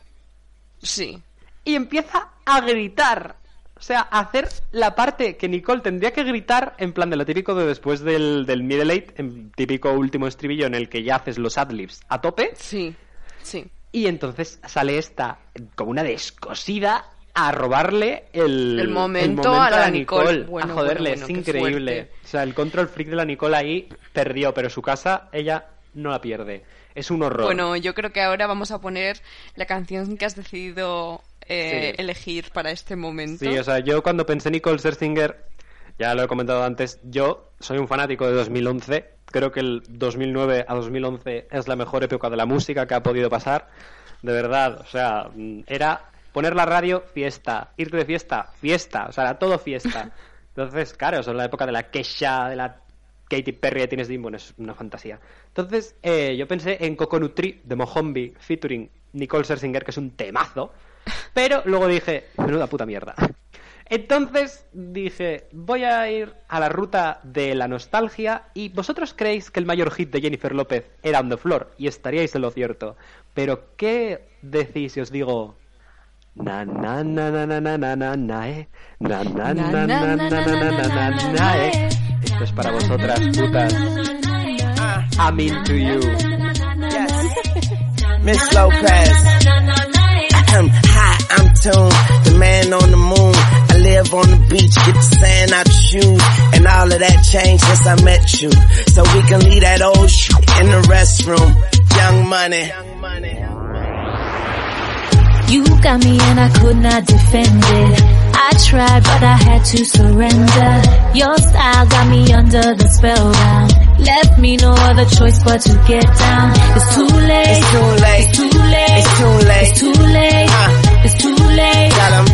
Sí. y empieza a gritar. O sea, a hacer la parte que Nicole tendría que gritar en plan de lo típico de después del, del middle eight, en típico último estribillo en el que ya haces los adlibs a tope. Sí. Sí. Y entonces sale esta como una descosida a robarle el, El momento a la Nicole. Bueno, a joderle, bueno, es bueno, increíble. O sea, el control freak de la Nicole ahí perdió, pero su casa ella no la pierde. Es un horror. Bueno, yo creo que ahora vamos a poner la canción que has decidido eh, Sí. elegir para este momento. Sí, o sea, yo cuando pensé en Nicole Scherzinger, ya lo he comentado antes, yo soy un fanático de 2011. Creo que el 2009 a 2011 es la mejor época de la música que ha podido pasar. De verdad, o sea, era poner la radio, fiesta, irte de fiesta, fiesta, o sea, era todo fiesta. Entonces, claro, son la época de la Kesha, de la Katy Perry de Tienes Dimon, es una fantasía. Entonces, eh, yo pensé en Coconut Tree de Mohombi featuring Nicole Scherzinger, que es un temazo, pero luego dije, menuda puta mierda. Entonces dije, voy a ir a la ruta de la nostalgia y vosotros creéis que el mayor hit de Jennifer López era On the Floor y estaríais en lo cierto. Pero ¿qué decís si os digo na na na na na na na na na eh na na na na na na na na na na eh esto es para vosotras putas I'm into you Miss Lopez. I'm hot, I'm tuned, the man on the moon. I live on the beach, get the sand out your shoes. And all of that changed since I met you. So we can leave that old shit in the restroom. Young money. You got me and I could not defend it. I tried but I had to surrender. Your style got me under the spellbound. Left me no other choice but to get down. It's too late. It's too late. It's too late. It's too late. It's too late. Uh. It's too late. Got 'em. You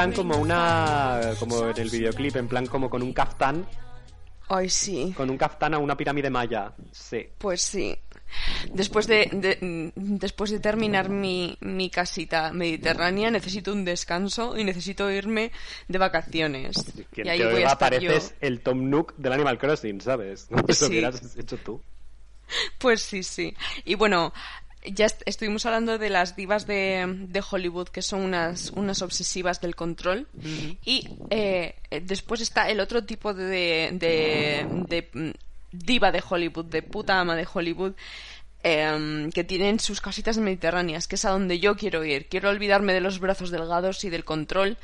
plan como una como en el videoclip en plan como con un kaftán Ay, sí. con un kaftán a una pirámide maya sí Pues sí. Después de, de- después de terminar mi, mi casita mediterránea, necesito un descanso y necesito irme de vacaciones. Y ahí voy a estar yo. el Tom Nook del Animal Crossing, ¿sabes? Eso Sí. hubieras hecho tú. Pues sí, sí. Y bueno, ya est- estuvimos hablando de las divas de, de Hollywood, que son unas, unas obsesivas del control. Y eh, eh, después está el otro tipo de, de, de, mm, diva de Hollywood, de puta ama de Hollywood, em, que tienen sus casitas mediterráneas, que es a donde yo quiero ir. Quiero olvidarme de los brazos delgados y del control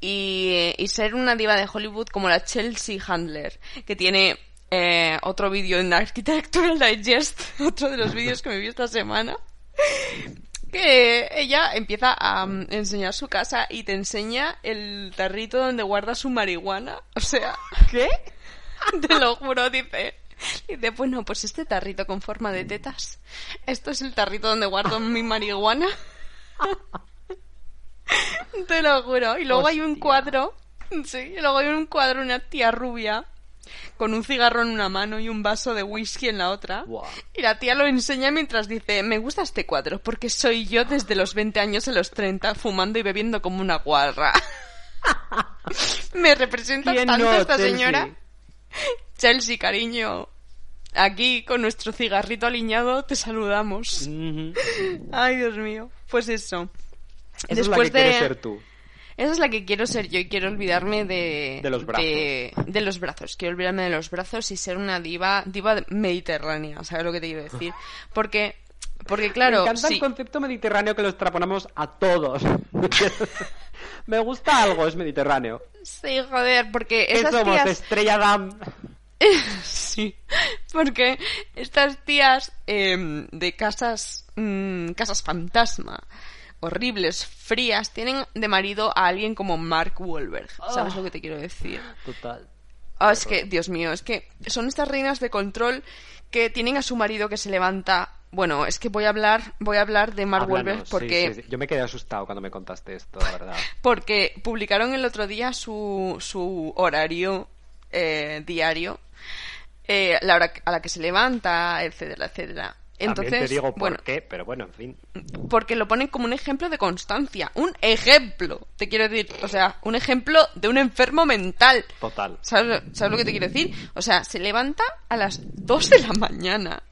y, y ser una diva de Hollywood como la Chelsea Handler, que tiene eh, otro vídeo en Architectural Digest, otro de los vídeos que me vi esta semana, que ella empieza a mm, enseñar su casa y te enseña el tarrito donde guarda su marihuana. O sea, ¿Qué? te lo juro, dice. Dice, bueno, pues este tarrito con forma de tetas. Esto es el tarrito donde guardo mi marihuana. Te lo juro. Y luego hay un cuadro. Sí, y luego hay un cuadro, una tía rubia. Con un cigarro en una mano y un vaso de whisky en la otra. Y la tía lo enseña mientras dice, me gusta este cuadro porque soy yo desde los 20 años a los 30 fumando y bebiendo como una guarra. me representa ¿Quién tanto no, esta Chelsea? señora. Chelsea, cariño. Aquí con nuestro cigarrito aliñado te saludamos. Ay, Dios mío. Pues eso. Esa es la Después que de... quieres ser tú. Esa es la que quiero ser yo y quiero olvidarme de... De los brazos. De, de los brazos. Quiero olvidarme de los brazos y ser una diva, diva mediterránea, ¿sabes lo que te quiero decir? Porque, porque claro, Me encanta sí, el concepto mediterráneo que lo extrapolamos a todos. Me gusta algo, es mediterráneo. sí, joder, porque ¿Qué esas somos? tías... Estrella Damm. Sí, porque estas tías em, de casas, mm, casas fantasma, horribles, frías, tienen de marido a alguien como Mark Wahlberg. ¿Sabes lo que te quiero decir? Total. Ah, es que, Dios mío, es que son estas reinas de control que tienen a su marido que se levanta. Bueno, es que voy a hablar, voy a hablar de Mark Háblanos, Wahlberg sí, porque, sí, sí. Yo me quedé asustado cuando me contaste esto, la verdad. porque publicaron el otro día su, su horario eh, diario, eh, la hora a la que se levanta, etcétera, etcétera. Entonces, También te digo por bueno, qué, pero bueno, en fin. porque lo ponen como un ejemplo de constancia, un ejemplo, te quiero decir, o sea, un ejemplo de un enfermo mental. Total. ¿Sabes, ¿Sabes lo que te quiero decir? O sea, se levanta a las 2 de la mañana.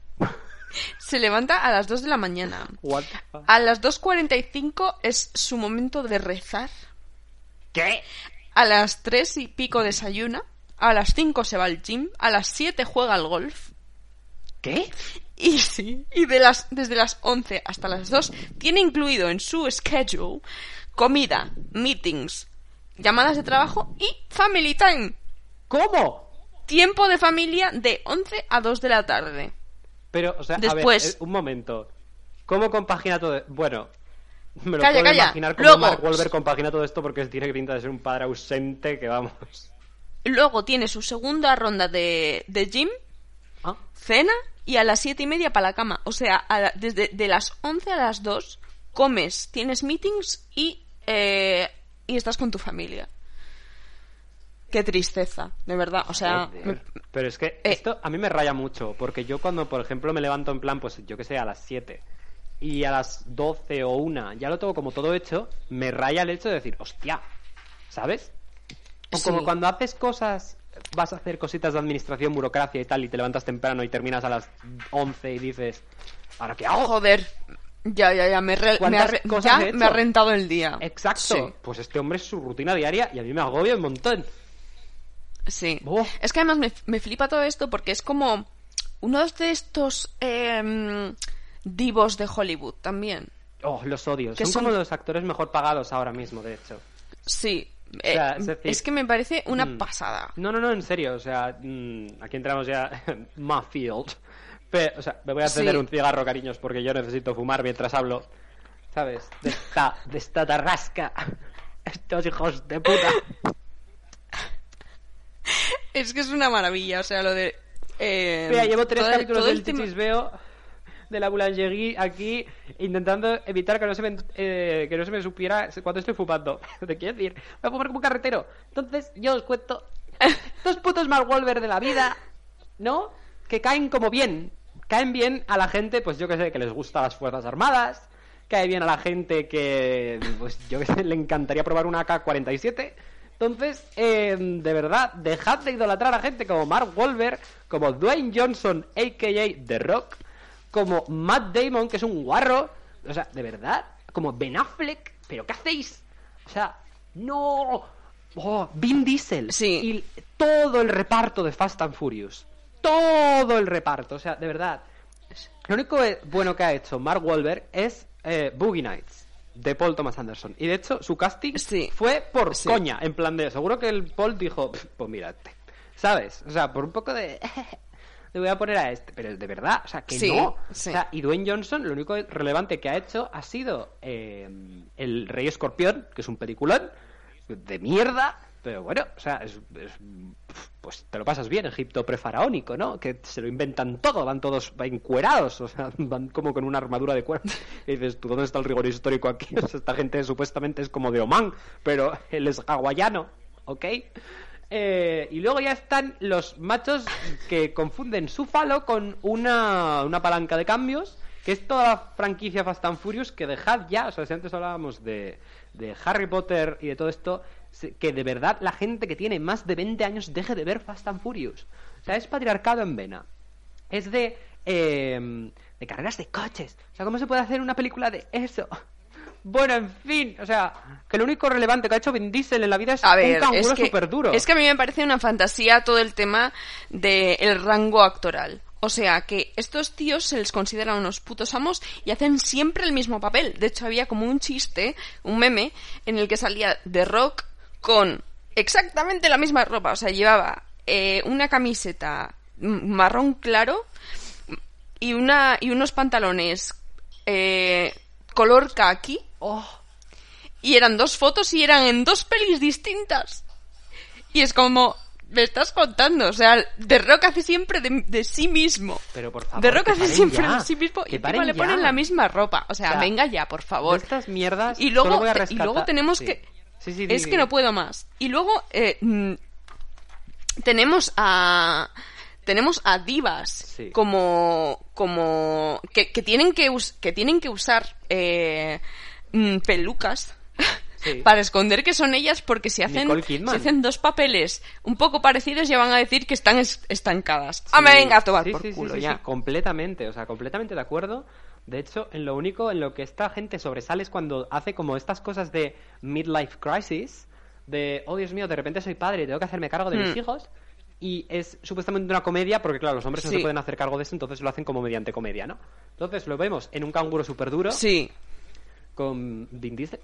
Se levanta a las 2 de la mañana. What? A las 2.45 es su momento de rezar. ¿Qué? A las 3 y pico desayuna. A las 5 se va al gym. A las 7 juega al golf. ¿Qué? Y de las, desde las 11 hasta las 2 tiene incluido en su schedule comida, meetings, llamadas de trabajo y family time. ¿Cómo? Tiempo de familia de 11 a 2 de la tarde. Pero, o sea, a Después- ver, eh, un momento. ¿Cómo compagina todo? Bueno, me lo Calla, puedo calla. imaginar cómo Luego- Mark Wahlberg compagina todo esto porque tiene pinta de ser un padre ausente que vamos. Luego tiene su segunda ronda de, de gym, Ah, cena y a las siete y media para la cama. O sea, a la- desde de las 11 a las 2 comes, tienes meetings y, eh, y estás con tu familia. Qué tristeza, de verdad. O sea, me- Pero es que Eh. esto a mí me raya mucho porque yo cuando, por ejemplo, me levanto en plan, pues yo que sé, a las 7 y a las 12 o 1 ya lo tengo como todo hecho, me raya el hecho de decir, hostia, ¿sabes? O Sí. como cuando haces cosas, vas a hacer cositas de administración, burocracia y tal, y te levantas temprano y terminas a las 11 y dices, ¿ahora qué hago? joder. Ya, ya, ya, me, re- me, ¿Cuántas ha, cosas ya he me ha rentado el día. Exacto. Sí. Pues este hombre es su rutina diaria y a mí me agobia un montón. Sí. Es que además me, me flipa todo esto porque es como uno de estos em, divos de Hollywood también. Oh, los odios. Que Son, son- como los actores mejor pagados ahora mismo, de hecho. Sí. Eh, sea, es decir- es que me parece una Mm. pasada. No, no, no, en serio. O sea, mm, aquí entramos ya en my field. Pero, o sea, me voy a encender Sí. un cigarro, cariños, porque yo necesito fumar mientras hablo. ¿Sabes? De esta, de esta tarrasca. Estos hijos de puta. Es que es una maravilla, o sea, lo de... eh, Mira, llevo tres todo- capítulos todo del tema- Chichisbeo de la Boulangerie aquí intentando evitar que no se me, eh, que no se me supiera cuando estoy fumando. Te quiero decir, voy a fumar como un carretero. Entonces, yo os cuento dos putos Mark Wahlberg de la vida, ¿no? Que caen como bien. Caen bien a la gente, pues yo que sé, que les gustan las Fuerzas Armadas. Cae bien a la gente que, pues yo que sé, le encantaría probar una AK-47. Entonces, eh, de verdad, dejad de idolatrar a gente como Mark Wahlberg, como Dwayne Johnson, a.k.a. The Rock, como Matt Damon, que es un guarro. O sea, de verdad, como Ben Affleck. ¿Pero qué hacéis? O sea, no. Oh, Vin Diesel. Sí. Y todo el reparto de Fast and Furious. Todo el reparto. O sea, de verdad. Lo único eh, bueno que ha hecho Mark Wahlberg es eh, Boogie Nights de Paul Thomas Anderson. Y de hecho, su casting Sí. fue por Sí. coña, en plan de. Seguro que el Paul dijo, "Pf, pues mírate. ¿Sabes? O sea, por un poco de. Le voy a poner a este. Pero de verdad, o sea, que Sí, no. sí. O sea, y Dwayne Johnson, lo único relevante que ha hecho ha sido eh, El Rey Escorpión, que es un peliculón de mierda. Pero bueno, o sea, es, es- pues te lo pasas bien, Egipto prefaraónico, ¿no? Que se lo inventan todo, van todos encuerados, o sea, van como con una armadura de cuerpo. Y dices, ¿tú dónde está el rigor histórico aquí? O sea, esta gente supuestamente es como de Oman, pero él es hawaiano, ¿ok? Eh, y luego ya están los machos que confunden su falo con una, una palanca de cambios, que es toda la franquicia Fast and Furious, que dejad ya, o sea, si antes hablábamos de, de Harry Potter y de todo esto, que de verdad la gente que tiene más de 20 años deje de ver Fast and Furious. O sea, es patriarcado en vena. Es de, eh, de carreras de coches. O sea, ¿cómo se puede hacer una película de eso? Bueno, en fin, o sea, que lo único relevante que ha hecho Vin Diesel en la vida es A ver, un canguro súper duro. es que a mí me parece una fantasía todo el tema del rango actoral. O sea, que estos tíos se les consideran unos putos amos y hacen siempre el mismo papel. De hecho, había como un chiste, un meme, en el que salía The Rock con exactamente la misma ropa. O sea, llevaba eh, una camiseta marrón claro y, una, y unos pantalones eh, color khaki. Y eran dos fotos y eran en dos pelis distintas. Y es como, me estás contando, o sea, The Rock hace siempre de, de sí mismo. Pero por favor, The Rock hace siempre ya, de sí mismo que y encima le ponen la misma ropa. O sea, O sea, venga ya, por favor. estas mierdas Y luego, voy a te- y luego tenemos sí. que... Sí, sí, di, es que no puedo más. Y luego eh, mm, tenemos a... Tenemos a divas Sí. como como que, que tienen que us- que tienen que usar eh, mm, pelucas Sí. para esconder que son ellas porque si hacen si hacen dos papeles un poco parecidos ya van a decir que están es- estancadas. Ah, me venga a tomar Sí, por sí, sí, culo sí, ya. sí, completamente, o sea, completamente de acuerdo. De hecho, en lo único en lo que esta gente sobresale es cuando hace como estas cosas de midlife crisis, de, oh Dios mío, de repente soy padre y tengo que hacerme cargo de mis Hmm. hijos. Y es supuestamente una comedia, porque claro, los hombres no se pueden hacer cargo de eso, entonces lo hacen como mediante comedia, ¿no? Entonces lo vemos en un canguro súper duro, Sí. con Vin Diesel.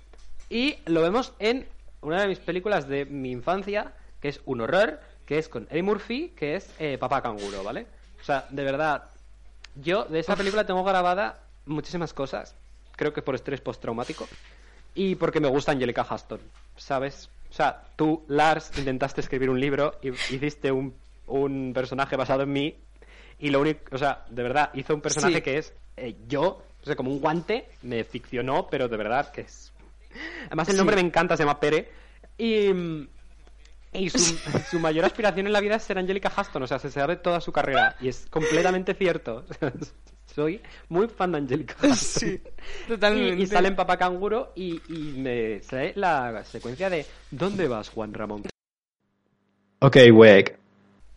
Y lo vemos en una de mis películas de mi infancia, que es un horror, que es con Eddie Murphy, que es eh, Papá Canguro, ¿vale? O sea, de verdad, yo de esa película tengo grabada muchísimas cosas. Creo que por estrés postraumático. Y porque me gusta Angelica Huston, ¿sabes? O sea, tú, Lars, intentaste escribir un libro y hiciste un, un personaje basado en mí. Y lo único, o sea, de verdad, hizo un personaje Sí. que es eh, yo, o sea, como un guante, me ficcionó, pero de verdad que es. Además, el nombre me encanta, se llama Pere. Y. Y su, su mayor aspiración en la vida es ser Angelica Huston, o sea, se sabe toda su carrera. Y es completamente cierto. Soy muy fan de Angelica Huston. Sí, Y, totalmente. y sale en Papá Canguro y, y me sale la secuencia de ¿Dónde vas, Juan Ramón? Ok, Weg.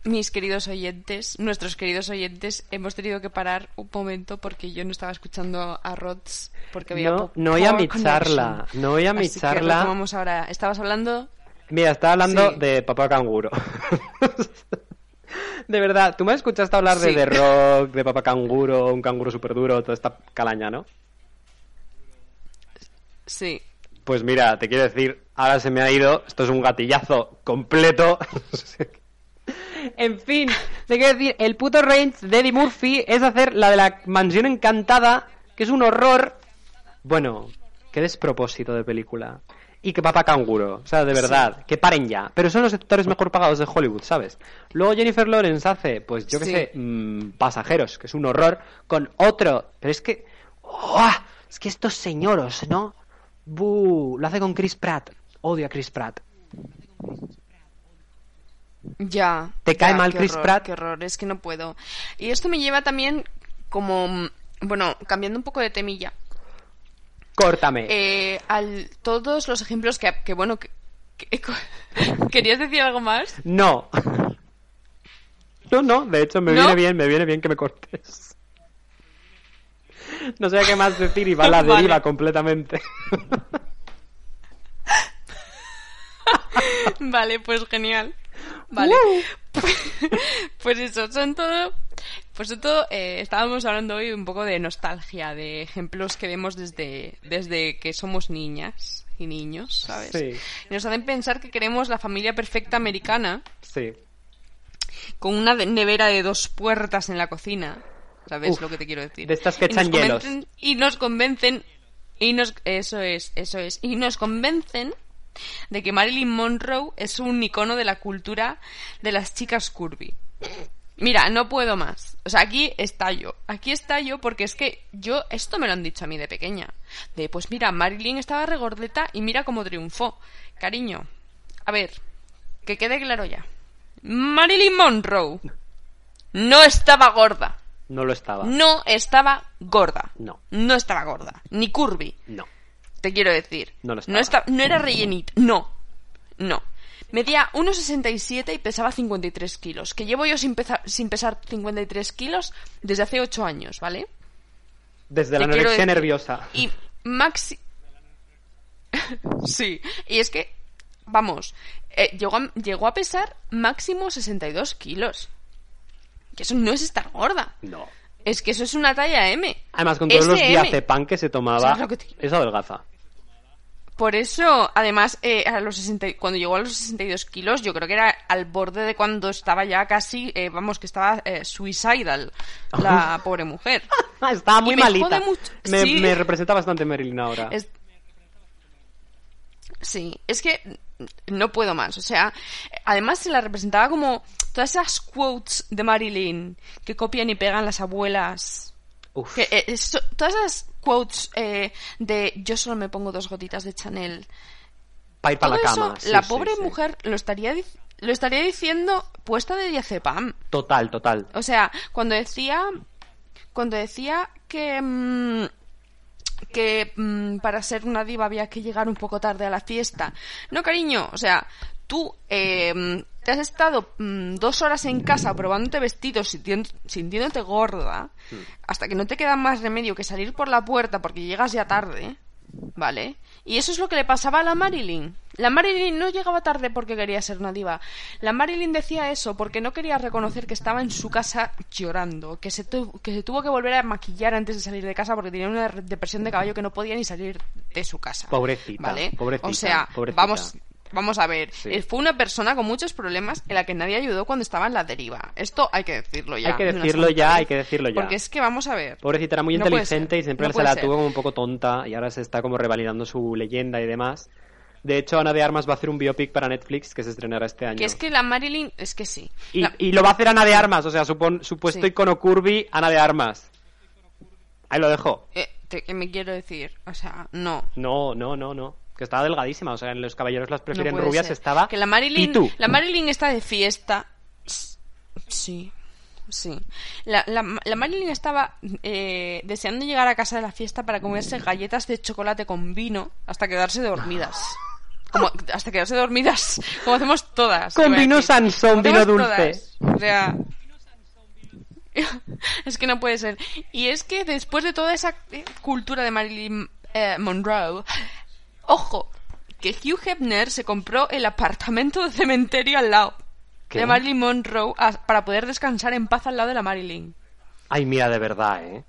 Mis queridos oyentes, nuestros queridos oyentes, hemos tenido que parar un momento porque yo no estaba escuchando a Rods porque había No, no oía mi charla, no oía mi Así que charla. retomamos ahora. Estabas hablando Mira, estaba hablando Sí. de Papá Canguro. de verdad, tú me escuchaste hablar de. The Rock, de Papá Canguro, un canguro súper duro, toda esta calaña, ¿no? Sí. Pues mira, te quiero decir, ahora se me ha ido, esto es un gatillazo completo. en fin, te quiero decir, el puto range de Eddie Murphy es hacer la de la mansión encantada, que es un horror. Bueno, qué despropósito de película. Y que papá canguro, o sea, de verdad, que paren ya. Pero son los actores mejor pagados de Hollywood, ¿sabes? Luego Jennifer Lawrence hace, pues yo qué Sí. sé, mm, Pasajeros, que es un horror, con otro. Pero es que. ¡Uah! Es que estos señoros, ¿no? ¡Bu! Lo hace con Chris Pratt. Odio a Chris Pratt. Ya. ¿Te cae ya, mal Chris horror, Pratt? Qué horror, es que no puedo. Y esto me lleva también como, mm, bueno, cambiando un poco de temilla, Córtame. eh, al todos los ejemplos que, que bueno, que, que- ¿querías decir algo más? No. No, no, de hecho me ¿No? viene bien, me viene bien que me cortes. No sé qué más decir y va a la Vale. deriva completamente. Vale, pues genial. Vale. Pues eso, son todo Pues de todo, eh, estábamos hablando hoy un poco de nostalgia, de ejemplos que vemos desde, desde que somos niñas y niños, ¿sabes? Sí. Y nos hacen pensar que queremos la familia perfecta americana Sí. con una nevera de dos puertas en la cocina. ¿Sabes Uf, lo que te quiero decir? de estas que Y echan hielos. convencen- Y nos convencen, y nos, eso es, eso es, y nos convencen de que Marilyn Monroe es un icono de la cultura de las chicas curvy. Mira, no puedo más. O sea, aquí estallo. Aquí estallo porque es que yo, esto me lo han dicho a mí de pequeña. De, pues mira, Marilyn estaba regordeta y mira cómo triunfó. Cariño, a ver, que quede claro ya. Marilyn Monroe no estaba gorda. No lo estaba. No estaba gorda. No. No estaba gorda. Ni curvy, No. te quiero decir. No lo estaba. esta- no era rellenita. No. No. Medía 1,67 y pesaba 53 kilos. Que llevo yo sin, pesa- sin pesar 53 kilos desde hace 8 años, ¿vale? Desde la Te anorexia nerviosa. Y Maxi... sí. Y es que, vamos, eh, llegó, a, llegó a pesar máximo 62 kilos. Que eso no es estar gorda. No. Es que eso es una talla M. Además, con todos los SM. diazepam que se tomaba, ¿Sabes lo que te- eso adelgaza. Por eso, además, eh, a los 60 y- cuando llegó a los 62 kilos, yo creo que era al borde de cuando estaba ya casi, eh, vamos, que estaba eh, suicidal, la pobre mujer. Estaba muy me malita. mucho- Me, sí. me representa bastante Marilyn ahora. Es- Sí, es que no puedo más. O sea, además se la representaba como todas esas quotes de Marilyn que copian y pegan las abuelas. Uf. Que, eh, todas esas quotes eh, de yo solo me pongo dos gotitas de Chanel. Para ir para la eso, cama. Sí, la pobre sí. mujer lo estaría, lo estaría diciendo puesta de diazepam. Total, total. O sea, cuando decía. Cuando decía que. mm, que mm, para ser una diva había que llegar un poco tarde a la fiesta. No, cariño, o sea, tú eh, te has estado mm, dos horas en casa probándote vestidos, sintiendo- sintiéndote gorda, hasta que no te queda más remedio que salir por la puerta porque llegas ya tarde, ¿vale? Y eso es lo que le pasaba a la Marilyn. La Marilyn no llegaba tarde porque quería ser una diva. La Marilyn decía eso porque no quería reconocer que estaba en su casa llorando, que se, tu- que se tuvo que volver a maquillar antes de salir de casa porque tenía una depresión de caballo que no podía ni salir de su casa. Pobrecita, ¿Vale? pobrecita, O sea, pobrecita. vamos vamos a ver, Sí. eh, fue una persona con muchos problemas en la que nadie ayudó cuando estaba en la deriva. Esto hay que decirlo ya. Hay que decirlo ya, vez. hay que decirlo ya. Porque es que vamos a ver. Pobrecita, era muy No inteligente y siempre no se la ser. tuvo como un poco tonta y ahora se está como revalidando su leyenda y demás. De hecho, Ana de Armas va a hacer un biopic para Netflix que se estrenará este año. Que es que la Marilyn, es que sí. y, La- y lo va a hacer Ana de Armas, o sea, supon- supuesto Sí. icono curvy, Ana de Armas. Ahí lo dejo. eh, te- ¿Qué me quiero decir? O sea, no. No, no, no, no. Que estaba delgadísima, o sea, en los caballeros las prefieren rubias, ser. estaba. Que la Marilyn, ¿Y tú? la Marilyn está de fiesta. Sí. Sí. La, la, la Marilyn estaba eh, deseando llegar a casa de la fiesta para comerse galletas de chocolate con vino hasta quedarse dormidas. Como, hasta quedarse dormidas, como hacemos todas. Con vino. Sansón, vino dulce. todas. O sea, es que no puede ser. Y es que después de toda esa eh, cultura de Marilyn eh, Monroe, ojo, que Hugh Hefner se compró el apartamento de cementerio al lado ¿Qué? de Marilyn Monroe a- para poder descansar en paz al lado de la Marilyn. Ay, mira, de verdad, ¿eh?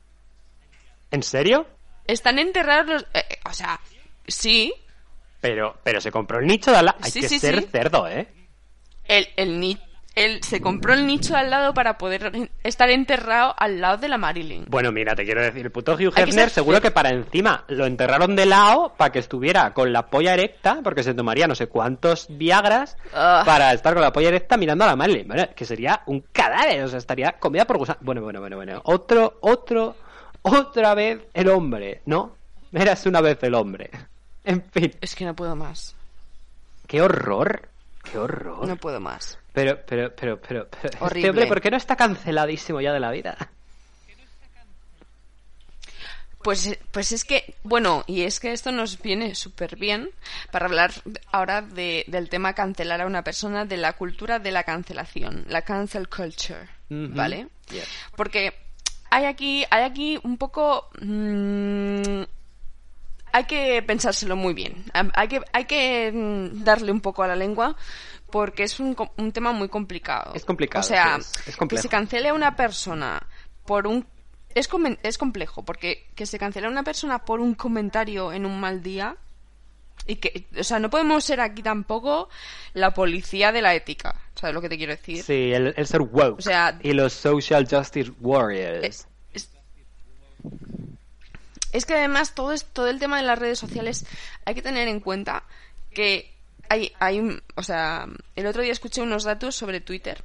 ¿En serio? Están enterrados los... eh, eh, o sea, sí, Pero, pero se compró el nicho de al lado. Hay Sí, que sí, ser sí. cerdo, ¿eh? el, el ni- él se compró el nicho al lado para poder estar enterrado al lado de la Marilyn. Bueno, mira, te quiero decir, el puto Hugh que Hefner seguro que para encima lo enterraron de lado para que estuviera con la polla erecta, porque se tomaría no sé cuántos Viagras Ah. para estar con la polla erecta mirando a la Marilyn, ¿vale? Que sería un cadáver, o sea, estaría comida por gusano. Bueno, bueno, bueno, bueno. Otro, otro, otra vez el hombre, ¿no? Eras una vez el hombre. En fin, Es que no puedo más. qué horror, qué horror. No puedo más. Pero, pero, pero, pero, pero este Horrible. hombre, ¿por qué no está canceladísimo ya de la vida? Pues, pues es que, bueno, y es que esto nos viene súper bien para hablar ahora de- del tema cancelar a una persona, de la cultura de la cancelación, la cancel culture. ¿vale? Yes. Porque hay aquí, hay aquí un poco... mm, hay que pensárselo muy bien. Hay que, hay que mm, darle un poco a la lengua porque es un, un tema muy complicado. Es complicado, O sea, sí, es- es que se cancele a una persona por un es, comen- es complejo porque que se cancela una persona por un comentario en un mal día y que o sea no podemos ser aquí tampoco la policía de la ética sabes lo que te quiero decir Sí, el, el ser woke. O sea- y los social justice warriors. es, es- que además todo, es, todo el tema de las redes sociales hay que tener en cuenta que hay, hay, un- o sea, el otro día escuché unos datos sobre Twitter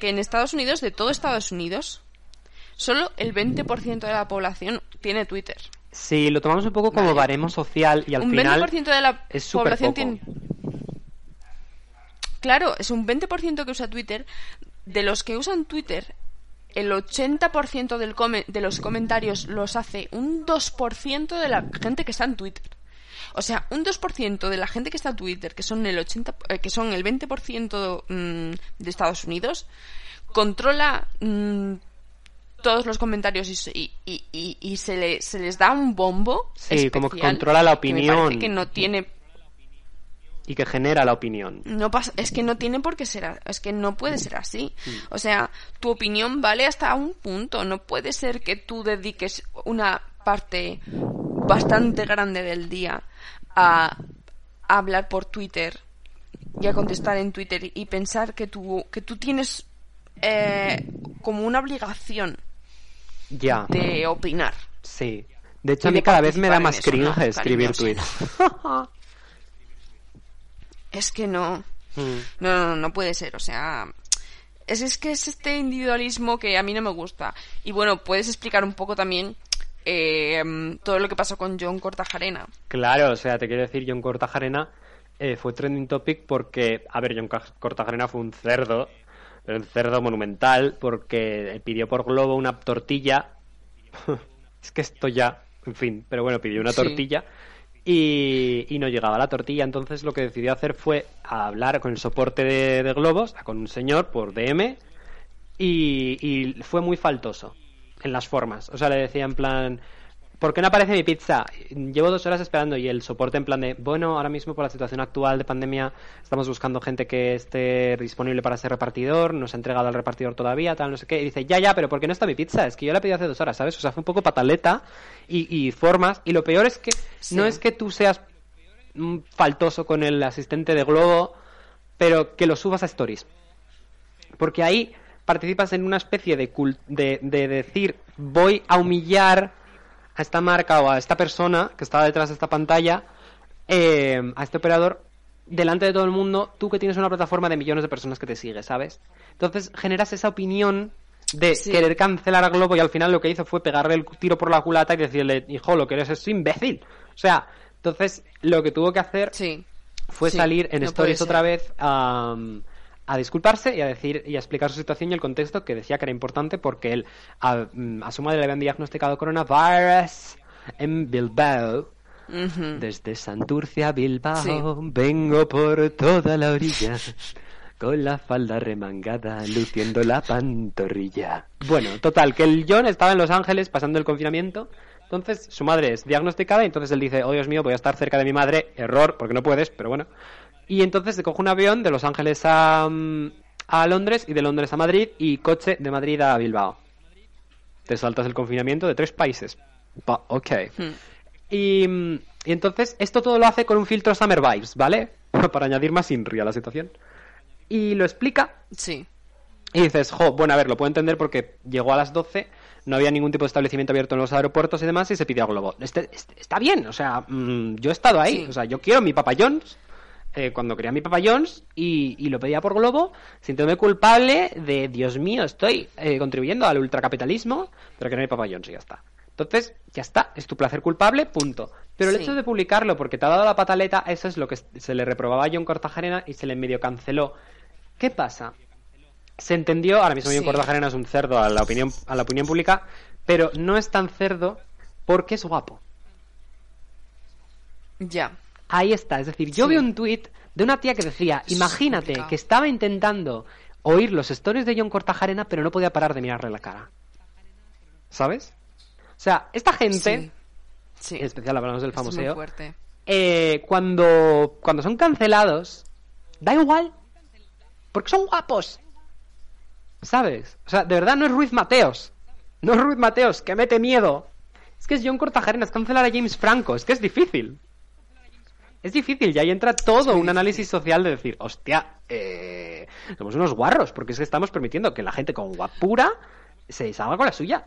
que en Estados Unidos, de todo Estados Unidos, solo el 20% de la población tiene Twitter. Sí, lo tomamos un poco como Vale. baremo social y al un final 20% de la es población tiene... Claro, es un 20% que usa Twitter. De los que usan Twitter, el 80% del come- de los comentarios los hace un 2% de la gente que está en Twitter. O sea, un 2% de la gente que está en Twitter, que son el 80, eh, que son el 20% mm, de Estados Unidos, controla mm, todos los comentarios y, se- y, y- y- se, le- se les da un bombo. Sí, como que especial controla la que me parece opinión. que no tiene y que genera la opinión. no pasa, es que no tiene por qué ser, es que no puede ser así. O sea, tu opinión vale hasta un punto. No puede ser que tú dediques una parte bastante grande del día a, a hablar por Twitter y a contestar en Twitter y pensar que tú, que tú tienes eh, como una obligación Ya. de opinar. Sí. De hecho, a mí cada vez me da más cringe escribir tweets. Es que no. Mm. No, no, no, no puede ser, o sea... Es, es que es este individualismo que a mí no me gusta. Y bueno, puedes explicar un poco también eh, todo lo que pasó con John Cortajarena. Claro, o sea, te quiero decir, John Cortajarena eh, fue trending topic porque, a ver, John Cortajarena fue un cerdo, pero un cerdo monumental, porque pidió por globo una tortilla. es que esto ya, en fin, pero bueno, pidió una Sí. Y, no llegaba la tortilla. Entonces lo que decidió hacer fue hablar con el soporte de, de globos, con un señor por DM, y, y fue muy faltoso en las formas. O sea, le decía en plan, ¿por qué no aparece mi pizza? Llevo dos horas esperando y el soporte en plan de, bueno, ahora mismo por la situación actual de pandemia estamos buscando gente que esté disponible para ser repartidor, no se ha entregado al repartidor todavía, tal, no sé qué. Y dice, ya, ya, pero ¿por qué no está mi pizza? Es que yo la pedí hace dos horas, ¿sabes? O sea, fue un poco pataleta y, y formas. Y lo peor es que Sí. no es que tú seas faltoso con el asistente de Globo, pero que lo subas a Stories. Porque ahí participas en una especie de, cul- de, de decir, voy a humillar a esta marca o a esta persona que está detrás de esta pantalla, eh, a este operador, delante de todo el mundo, tú que tienes una plataforma de millones de personas que te sigue, ¿sabes? Entonces generas esa opinión de Sí. querer cancelar a Globo y al final lo que hizo fue pegarle el tiro por la culata y decirle, hijo, lo que eres es imbécil. O sea, entonces lo que tuvo que hacer Sí. fue Sí, salir en no Stories otra vez a, a disculparse y a decir y a explicar su situación y el contexto que decía que era importante porque él a, mm, a su madre le habían diagnosticado coronavirus en Bilbao. Desde Santurcia a Bilbao Sí. vengo por toda la orilla con la falda remangada luciendo la pantorrilla. Bueno total que el John estaba en Los Ángeles pasando el confinamiento. Entonces su madre es diagnosticada y entonces él dice oh Dios mío voy a estar cerca de mi madre. Error porque no puedes pero bueno y entonces se coge un avión de Los Ángeles a, mm, a Londres y de Londres a Madrid y coche de Madrid a Bilbao te saltas el confinamiento de tres países Pa- ok Hmm. y, mm, y entonces esto todo lo hace con un filtro Summer Vibes, ¿vale? Para añadir más Inri a la situación. Y lo explica Sí. y dices, jo, bueno, a ver, lo puedo entender porque llegó a las 12, no había ningún tipo de establecimiento abierto en los aeropuertos y demás y se pidió a Globo. Este- este- está bien, o sea, mm, yo he estado ahí, Sí. o sea, yo quiero mi Papa John's. Eh, cuando quería mi Papa John's y, y lo pedía por Globo, sintiéndome culpable de, Dios mío, estoy eh, contribuyendo al ultracapitalismo, pero que no hay Papa John's y ya está. Entonces, ya está, es tu placer culpable, punto. Pero el Sí. hecho de publicarlo porque te ha dado la pataleta, eso es lo que se le reprobaba a John Cortajarena y se le medio canceló. ¿Qué pasa? Se entendió, ahora mismo John Sí. Cortajarena es un cerdo a la opinión, a la opinión pública, pero no es tan cerdo porque es guapo. Ya. Ahí está, es decir, yo Sí. vi un tuit de una tía que decía, es imagínate que estaba intentando oír los stories de John Cortajarena, pero no podía parar de mirarle la cara. ¿Sabes? O sea, esta gente, Sí. en especial hablamos del famoseo, eh, cuando, cuando son cancelados, da igual, porque son guapos. ¿Sabes? O sea, de verdad no es Ruiz Mateos. No es Ruiz Mateos, que mete miedo. Es que es John Cortajarena, es cancelar a James Franco. Es que es difícil. Es difícil y ahí entra todo un análisis social de decir, hostia, eh, somos unos guarros, porque es que estamos permitiendo que la gente con guapura se salga con la suya.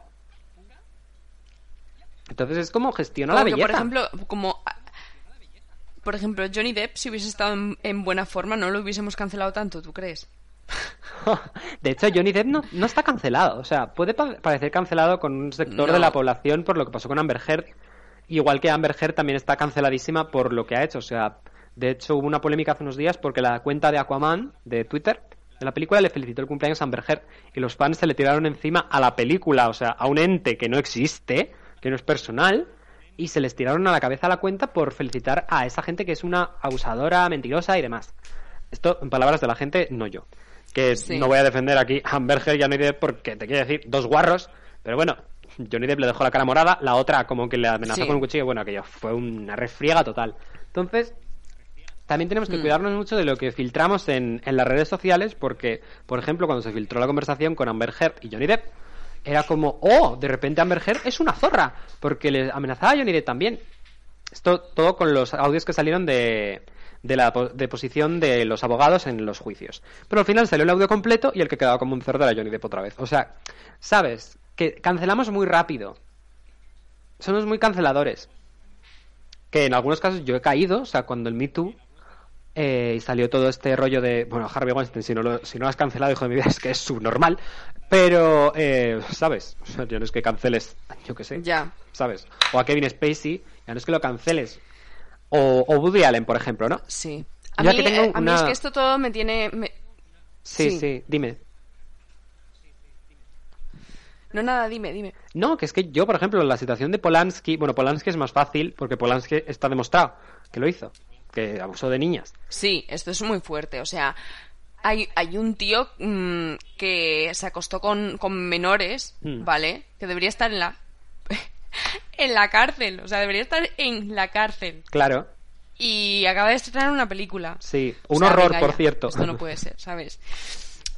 Entonces es como gestiona la que, belleza. por ejemplo, como... Por ejemplo, Johnny Depp, si hubiese estado en, en buena forma, no lo hubiésemos cancelado tanto, ¿tú crees? De hecho, Johnny Depp no, no está cancelado. O sea, puede pa- parecer cancelado con un sector No. de la población por lo que pasó con Amber Heard. Igual que Amber Heard también está canceladísima por lo que ha hecho. O sea, de hecho hubo una polémica hace unos días porque la cuenta de Aquaman de Twitter de la película le felicitó el cumpleaños a Amber Heard y los fans se le tiraron encima a la película, o sea, a un ente que no existe, que no es personal, y se les tiraron a la cabeza la cuenta por felicitar a esa gente que es una abusadora, mentirosa y demás. Esto, en palabras de la gente, no yo. Que Sí. no voy a defender aquí a Amber Heard y a Depp porque te quiero decir dos guarros, pero bueno, Johnny Depp le dejó la cara morada, la otra como que le amenazó Sí. con un cuchillo, bueno, aquello fue una refriega total. Entonces, también tenemos que cuidarnos mucho de lo que filtramos en, en las redes sociales, porque, por ejemplo, cuando se filtró la conversación con Amber Heard y Johnny Depp, era como, oh, de repente Amber Heard es una zorra, porque le amenazaba a Johnny Depp también. Esto todo con los audios que salieron de, de la po- deposición de los abogados en los juicios. Pero al final salió el audio completo y el que quedaba como un cerdo era Johnny Depp otra vez. O sea, ¿sabes? Que cancelamos muy rápido. Somos muy canceladores. Que en algunos casos yo he caído, o sea, cuando el Me Too eh, y salió todo este rollo de, bueno, Harvey Weinstein, si no lo, si no lo has cancelado, hijo de mi vida, es que es subnormal. Pero, eh, ¿sabes? Yo no es que canceles, yo qué sé. Ya. ¿Sabes? O a Kevin Spacey, ya no es que lo canceles. O, o Woody Allen, por ejemplo, ¿no? Sí. A, Ya mí, que tengo eh, a mí es que esto todo me tiene... me- Sí, Sí. sí, dime. No, nada, dime, dime. No, que es que yo, por ejemplo, en la situación de Polanski, bueno, Polanski es más fácil porque Polanski está demostrado que lo hizo, que abusó de niñas. Sí, esto es muy fuerte. O sea, hay, hay un tío mm, que se acostó con, con menores, Mm. ¿vale? Que debería estar en la... en la cárcel. O sea, debería estar en la cárcel. Claro, Y acaba de estrenar una película. sí. O Un sea, horror, venga por cierto. Esto no puede ser, ¿sabes?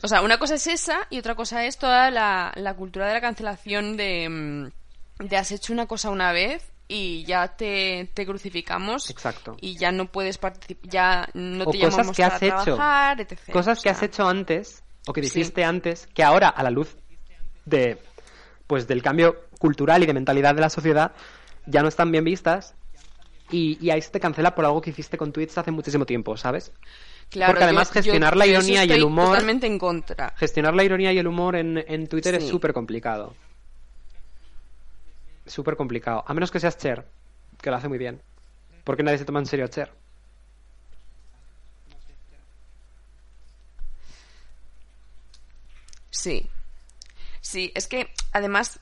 O sea, una cosa es esa y otra cosa es toda la, la cultura de la cancelación de, mm, de has hecho una cosa una vez y ya te, te crucificamos Exacto. y ya no puedes participar, ya no o te cosas llamamos que has para hecho. trabajar, etc. Cosas O que has hecho antes o que Sí. dijiste antes, que ahora a la luz de pues del cambio cultural y de mentalidad de la sociedad ya no están bien vistas y, y ahí se te cancela por algo que hiciste con tweets hace muchísimo tiempo, ¿sabes? Claro, porque además yo- gestionar yo- la ironía y el humor- totalmente en contra. Gestionar la ironía y el humor en, en Twitter es súper complicado. Súper complicado. A menos que seas Cher, que lo hace muy bien. Porque nadie se toma en serio a Cher. Sí. Sí, es que además,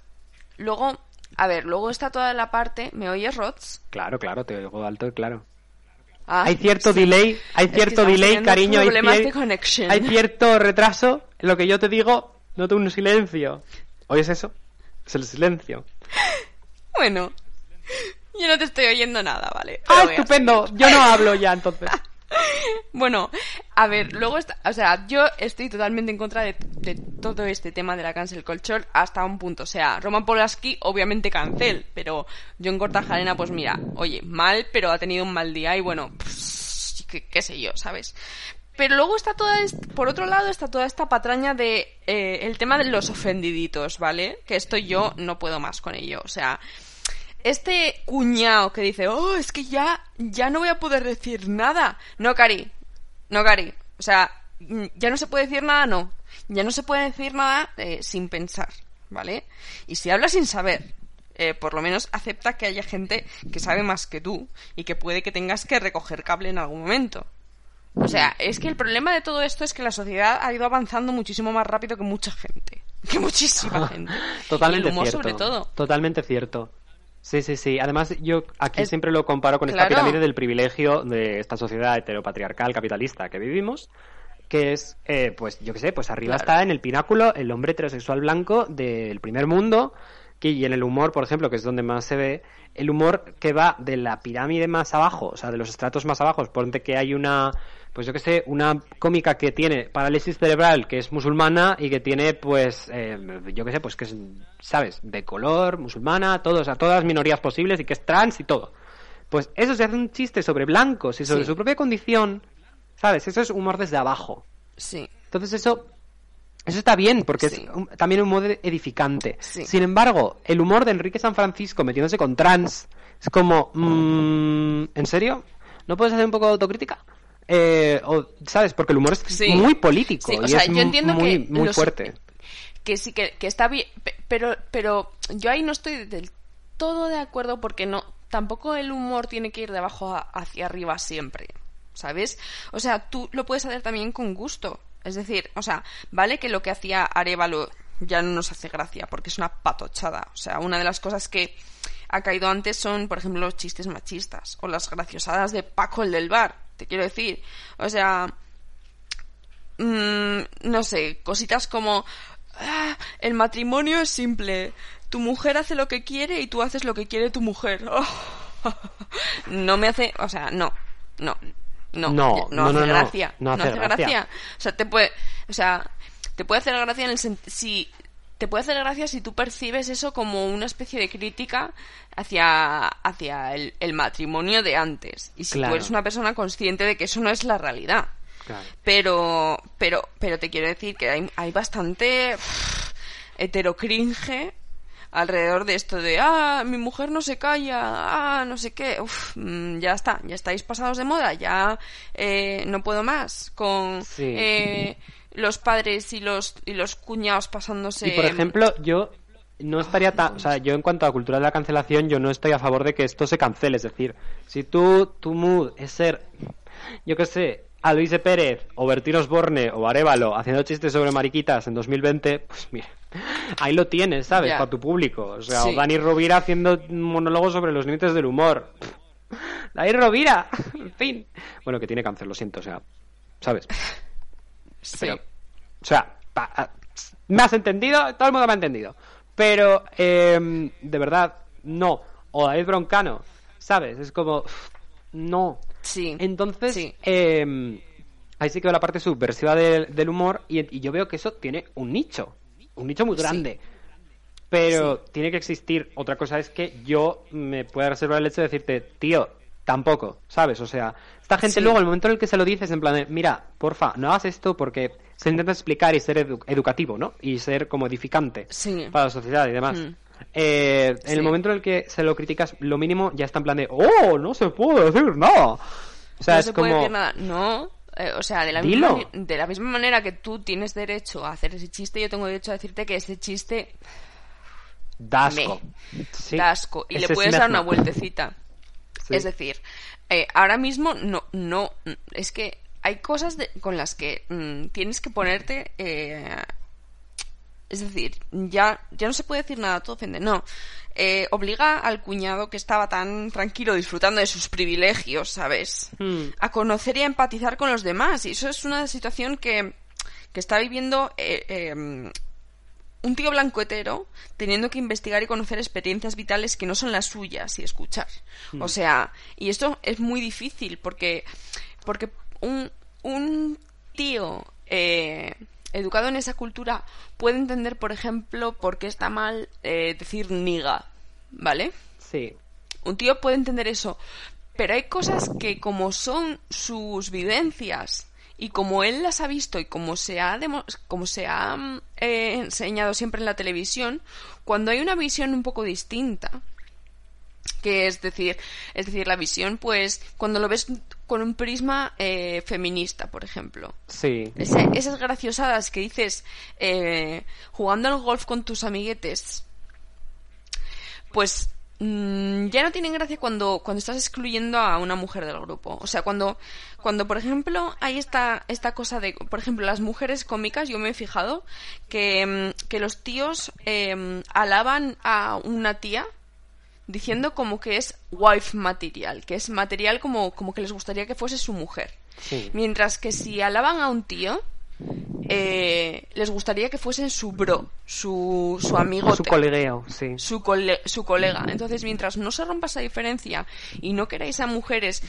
luego, a ver, luego está toda la parte, ¿me oyes, Rods? Claro, claro, te oigo alto y claro. Ah, hay cierto sí. delay, hay Es que cierto delay, cariño, hay, cierto retraso. En lo que yo te digo, noto un silencio. ¿Oyes eso? Es el silencio. Bueno, yo no te estoy oyendo nada, ¿vale? Pero ¡Ah, estupendo! Yo no hablo ya entonces. Bueno, a ver, luego está, o sea, yo estoy totalmente en contra de, todo este tema de la cancel culture hasta un punto. O sea, Roman Polanski obviamente cancel, pero John Cortajarena, pues mira, oye, mal, pero ha tenido un mal día y bueno, qué, sé yo, ¿sabes? Pero luego está toda, por otro lado está toda esta patraña de eh, el tema de los ofendiditos, ¿vale? Que esto yo no puedo más con ello, o sea, este cuñado que dice, oh, es que ya, ya no voy a poder decir nada. No, Cari, no, Cari. O sea, mm, ya no se puede decir nada, no. Ya no se puede decir nada eh, sin pensar, ¿vale? Y si hablas sin saber, eh, por lo menos acepta que haya gente que sabe más que tú y que puede que tengas que recoger cable en algún momento. O sea, es que el problema de todo esto es que la sociedad ha ido avanzando muchísimo más rápido que mucha gente. Que muchísima gente. Totalmente y el humor cierto. sobre todo. Totalmente cierto. Sí, sí, sí. Además, yo aquí Es- siempre lo comparo con esta pirámide del privilegio de esta sociedad heteropatriarcal capitalista que vivimos, que es, eh, pues, yo qué sé, pues arriba Claro. está en el pináculo el hombre heterosexual blanco del primer mundo, que, y en el humor, por ejemplo, que es donde más se ve, el humor que va de la pirámide más abajo, o sea, de los estratos más abajo, ponte que hay una, pues yo que sé, una cómica que tiene parálisis cerebral, que es musulmana y que tiene, pues, eh, yo que sé, pues que es, ¿sabes?, de color, musulmana, todos, a todas las minorías posibles y que es trans y todo. Pues eso se hace un chiste sobre blancos y sobre Sí. su propia condición, ¿sabes? Eso es humor desde abajo. Sí. Entonces eso eso está bien porque Sí. es un- también un humor edificante. Sí. Sin embargo, el humor de Enrique San Francisco metiéndose con trans es como, mm, ¿en serio? ¿No puedes hacer un poco de autocrítica? Eh, o, ¿Sabes? Porque el humor es Sí. muy político Sí, o y sea, es yo entiendo muy, que muy los- fuerte. que sí que, que está bien pe- pero pero yo ahí no estoy del todo de acuerdo porque no tampoco el humor tiene que ir de abajo a- hacia arriba siempre sabes o sea tú lo puedes hacer también con gusto es decir o sea vale que lo que hacía Arevalo ya no nos hace gracia porque es una patochada o sea una de las cosas que ha caído antes son por ejemplo los chistes machistas o las graciosadas de Paco el del bar te quiero decir o sea mm, no sé, cositas como "Ah, el matrimonio es simple. Tu mujer hace lo que quiere y tú haces lo que quiere tu mujer. no me hace, o sea, no, no, no, No, no, hace no, no, gracia, no hace gracia. O sea, te puede, o sea, te puede hacer gracia en el si te puede hacer gracia si tú percibes eso como una especie de crítica hacia, hacia el, el matrimonio de antes. Y si Claro. tú eres una persona consciente de que eso no es la realidad. Claro. Pero, pero, pero te quiero decir que hay, hay bastante pff, heterocringe alrededor de esto de, ah, mi mujer no se calla, ah, no sé qué, Uf, mm, ya está, ya estáis pasados de moda, ya eh, no puedo más con Sí. eh, los padres y los, y los cuñados pasándose... Y por ejemplo, yo no estaría tan, o sea, yo en cuanto a cultura de la cancelación, yo no estoy a favor de que esto se cancele, es decir, si tú tu mood es ser yo qué sé, a Luis de Pérez o Bertín Osborne o Arevalo haciendo chistes sobre mariquitas en 2020, pues mira, ahí lo tienes, ¿sabes? Para tu público. O sea, Sí. o Dani Rovira haciendo monólogos sobre los límites del humor. Dani Rovira, en fin. Bueno, que tiene cáncer, lo siento, o sea, ¿sabes? Sí. Pero, o sea, pa- me has entendido, todo el mundo me ha entendido. Pero, em, de verdad, no. O David Broncano, ¿sabes? Es como, no. Sí. Entonces, Sí. em, ahí sí que veo la parte subversiva del, del humor y, y yo veo que eso tiene un nicho, un nicho muy Sí. grande. Pero tiene que existir. Otra cosa es que yo me pueda reservar el hecho de decirte, tío, tampoco, ¿sabes? O sea, esta gente Sí. luego, el momento en el que se lo dices, en plan, de, mira, porfa, no hagas esto porque se intenta explicar y ser edu- educativo, ¿no? Y ser como edificante Sí. para la sociedad y demás. Mm. Eh, en Sí. el momento en el que se lo criticas, lo mínimo ya está en plan de, oh, no se puede decir nada. O sea, no es se como... puede decir nada. No, eh, o sea, de la, Dilo. misma, de la misma manera que tú tienes derecho a hacer ese chiste, yo tengo derecho a decirte que ese chiste Da asco. Sí, da asco y le puedes es dar una vueltecita. Sí. Es decir, eh, ahora mismo no, no, es que hay cosas de- con las que mm, tienes que ponerte, eh, es decir, ya, ya no se puede decir nada, todo ofende, no. Eh, obliga al cuñado que estaba tan tranquilo disfrutando de sus privilegios, ¿sabes? Hmm. A conocer y a empatizar con los demás. Y eso es una situación que, que está viviendo eh, eh, un tío blanco hetero teniendo que investigar y conocer experiencias vitales que no son las suyas y escuchar. O sea, y esto es muy difícil porque, porque un, un tío eh, educado en esa cultura puede entender, por ejemplo, por qué está mal eh, decir niga, ¿vale? Sí. Un tío puede entender eso, pero hay cosas que como son sus vivencias y como él las ha visto y como se ha, como se ha mm, eh, enseñado siempre en la televisión, cuando hay una visión un poco distinta, que es decir, es decir, la visión, pues, cuando lo ves con un prisma eh, feminista, por ejemplo, Sí. ese- esas graciosadas que dices eh, jugando al golf con tus amiguetes, pues mm, ya no tienen gracia cuando, cuando estás excluyendo a una mujer del grupo. O sea, cuando, cuando por ejemplo, hay esta, esta cosa de, por ejemplo, las mujeres cómicas, yo me he fijado que, mm, que los tíos eh, alaban a una tía diciendo como que es wife material, que es material como, como que les gustaría que fuese su mujer. Sí. Mientras que si alaban a un tío, eh, les gustaría que fuesen su bro, su, su amigo. Su colegueo, sí. su, cole- su colega. Entonces, mientras no se rompa esa diferencia y no queráis a mujeres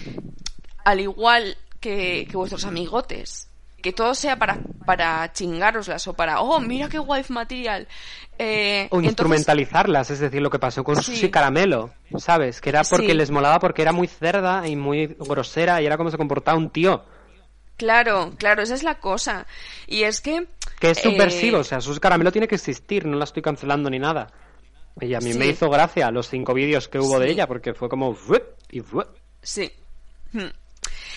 al igual que, que vuestros amigotes, que todo sea para, para chingaroslas o para, oh, mira qué wife material. Eh, O entonces- instrumentalizarlas, es decir, lo que pasó con Sí. Susi Caramelo, ¿sabes? Que era porque Sí. les molaba porque era muy cerda y muy grosera y era como se comportaba un tío. Claro, claro, esa es la cosa. Y es que... Que es eh, subversivo, o sea, Susi Caramelo tiene que existir, no la estoy cancelando ni nada. Y a mí Sí. me hizo gracia los cinco vídeos que hubo de ella, porque fue como... Y. Sí. Hmm.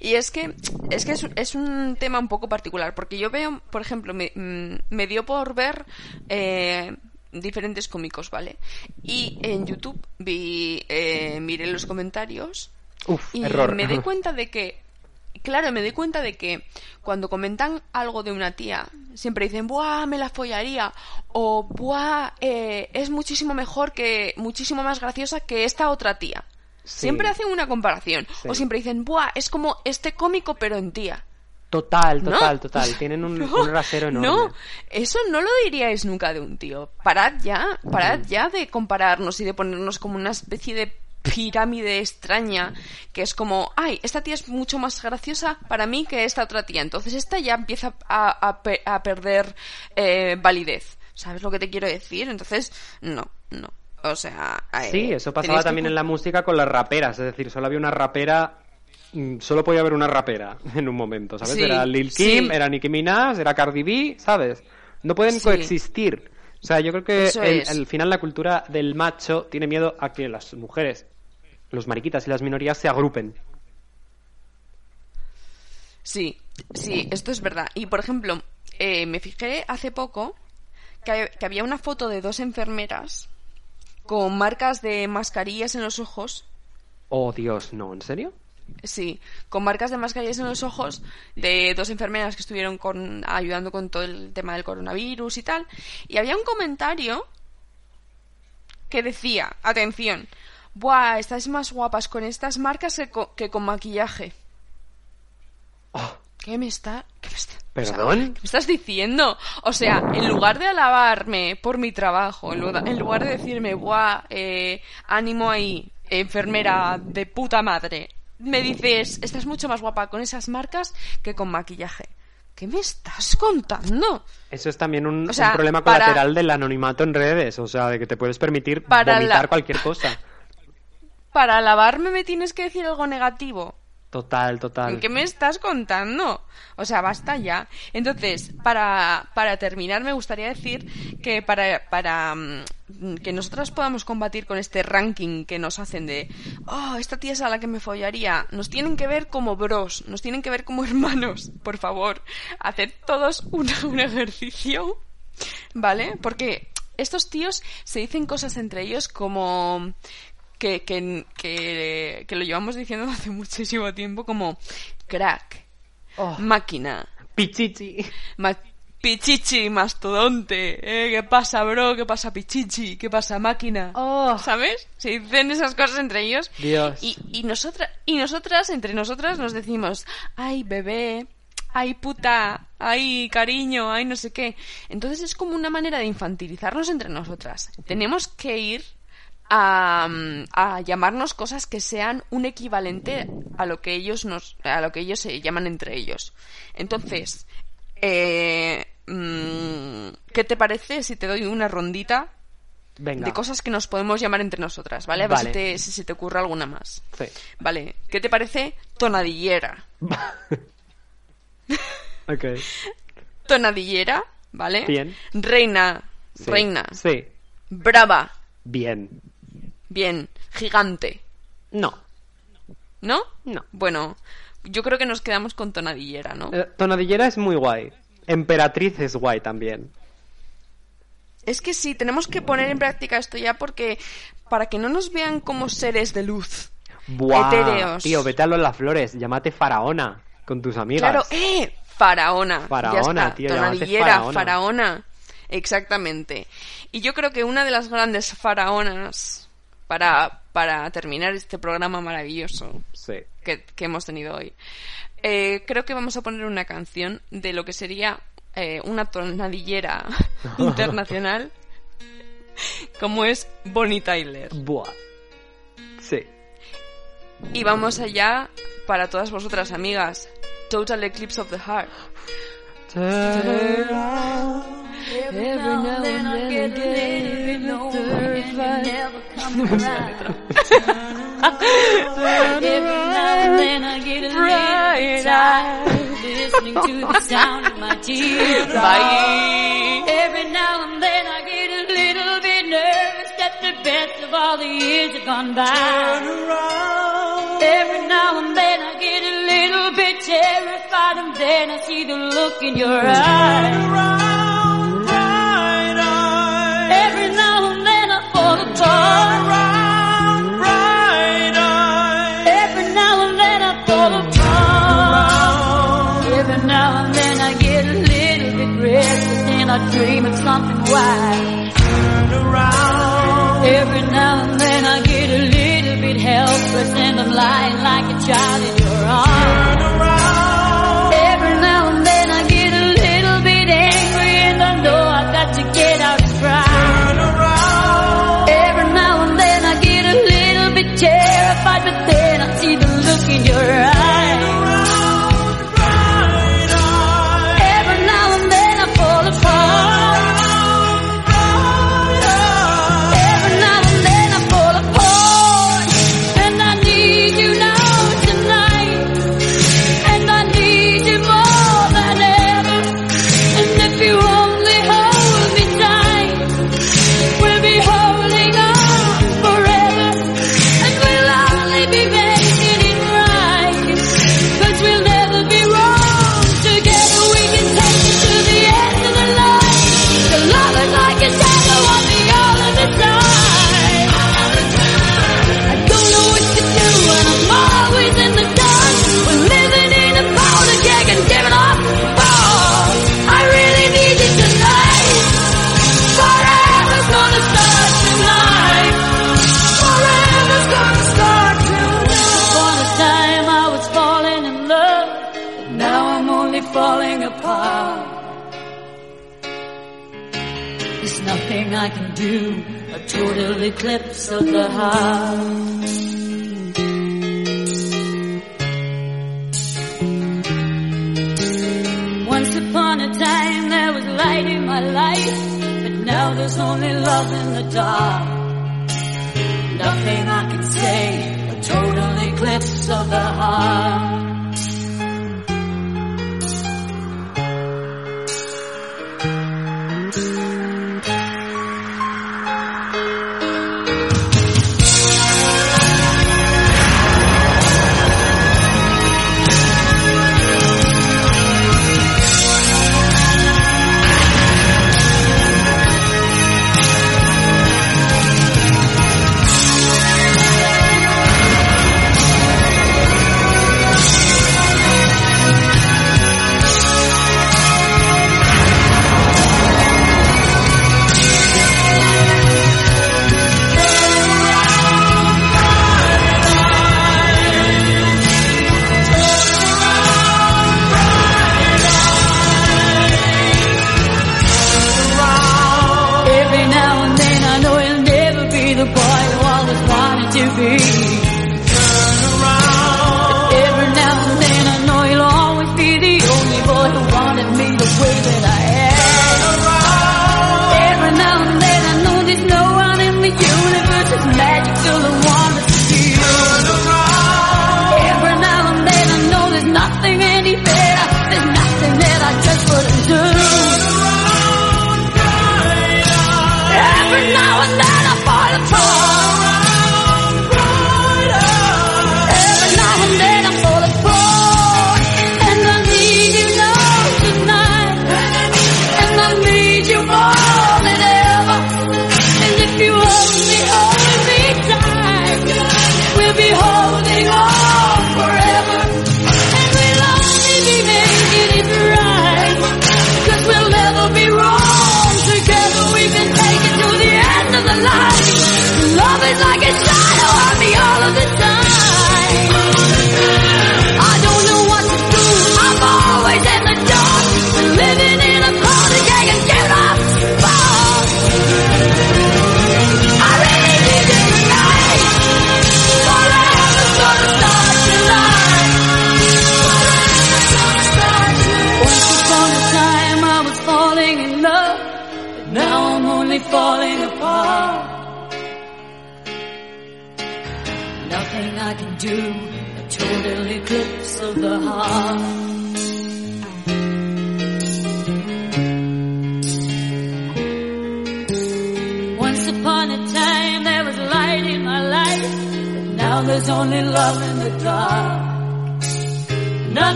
Y es que es que es, es un tema un poco particular, porque yo veo, por ejemplo, me, mm, me dio por ver eh, diferentes cómicos, ¿vale? Y en YouTube vi, eh, miré los comentarios Uf, y error. me di cuenta de que, claro, me di cuenta de que cuando comentan algo de una tía, siempre dicen, ¡buah, me la follaría! O, ¡buah, eh, es muchísimo mejor que, muchísimo más graciosa que esta otra tía! Sí. Siempre hacen una comparación. Sí. O siempre dicen, ¡buah, es como este cómico pero en tía! Total, No. total, total. Tienen un, No, un rasero enorme. No, eso no lo diríais nunca de un tío. Parad ya, parad ya de compararnos y de ponernos como una especie de pirámide extraña que es como, ay, esta tía es mucho más graciosa para mí que esta otra tía. Entonces esta ya empieza a, a pe- a perder eh, validez. ¿Sabes lo que te quiero decir? Entonces, no, no. O sea, eh, Sí, eso pasaba que también en la música con las raperas, es decir, solo había una rapera, mm, solo podía haber una rapera en un momento, ¿sabes? Sí, era Lil Kim, sí. era Nicki Minaj, era Cardi B, ¿sabes? No pueden Sí. coexistir. O sea, yo creo que el- al final la cultura del macho tiene miedo a que las mujeres, los mariquitas y las minorías se agrupen. Sí, sí, esto es verdad. Y por ejemplo, eh, me fijé hace poco que, que había una foto de dos enfermeras con marcas de mascarillas en los ojos. Oh, Dios, no, ¿en serio? Sí, con marcas de mascarillas en los ojos de dos enfermeras que estuvieron con, ayudando con todo el tema del coronavirus y tal. Y había un comentario que decía, atención, Buah, estáis más guapas con estas marcas que con, que con maquillaje. Oh, ¿Qué me está...? qué me está- ¿Perdón? ¿Qué me estás diciendo? O sea, en lugar de alabarme por mi trabajo, en lugar, en lugar de decirme, buah, eh, ánimo ahí, enfermera de puta madre, me dices, estás mucho más guapa con esas marcas que con maquillaje. ¿Qué me estás contando? Eso es también un, O sea, un problema para- colateral del anonimato en redes, o sea, de que te puedes permitir Para vomitar la- cualquier cosa. Para alabarme me tienes que decir algo negativo. Total, total. ¿Qué me estás contando? O sea, basta ya. Entonces, para, para terminar, me gustaría decir que para, para mm, que nosotras podamos combatir con este ranking que nos hacen de, oh, esta tía es a la que me follaría, nos tienen que ver como bros, nos tienen que ver como hermanos, por favor. Haced todos un, un ejercicio, ¿vale? Porque estos tíos se dicen cosas entre ellos como que, que, que, que lo llevamos diciendo hace muchísimo tiempo como crack, Oh, máquina, pichichi. ma- pichichi, mastodonte, ¿eh? ¿qué pasa bro? ¿Qué pasa pichichi? ¿Qué pasa máquina? Oh. ¿Sabes? Se dicen esas cosas entre ellos Dios. y, y, nosotras, y nosotras, entre nosotras nos decimos, ay bebé, ay puta, ay cariño, ay no sé qué. Entonces es como una manera de infantilizarnos entre nosotras. Tenemos que ir a, a llamarnos cosas que sean un equivalente a lo que ellos nos, a lo que ellos se llaman entre ellos. Entonces, eh, mm, ¿qué te parece si te doy una rondita Venga. de cosas que nos podemos llamar entre nosotras, ¿vale? A ver Vale. si, te, si se te ocurre alguna más. Sí. Vale, ¿qué te parece tonadillera? ok. Tonadillera, ¿vale? Bien. Reina, Sí. reina. Sí. Brava, Bien. Bien. Gigante, No. ¿no? No. Bueno, yo creo que nos quedamos con tonadillera, ¿no? Eh, tonadillera es muy guay. Emperatriz es guay también. Es que sí, tenemos que poner en práctica esto ya porque para que no nos vean como seres de luz. Buah. Etéreos. Tío, vete a los las flores. Llámate faraona con tus amigas. Claro, ¡eh! Faraona. Faraona, ya está. tío, Tonadillera, faraona. faraona. Exactamente. Y yo creo que una de las grandes faraonas para, para terminar este programa maravilloso que, que, hemos tenido hoy. Eh, creo que vamos a poner una canción de lo que sería eh, una tornadillera internacional como es Bonnie Tyler. Buah. Sí. Y vamos allá para todas vosotras, amigas. Total Eclipse of the Heart. Every, now, and then, I get, get a little bit you Never come around. Every now and then I get a little tired listening to the sound of my tears. Bye. Every now and then I get a little bit nervous that the best of all the years have gone by. Turn around. Every now and then I get a little bit terrified and then I see the look in your eyes. Turn around. I'm dreaming something wild. Turn around. Every now and then I get a little bit helpless and I'm lying like a child. lips of the heart.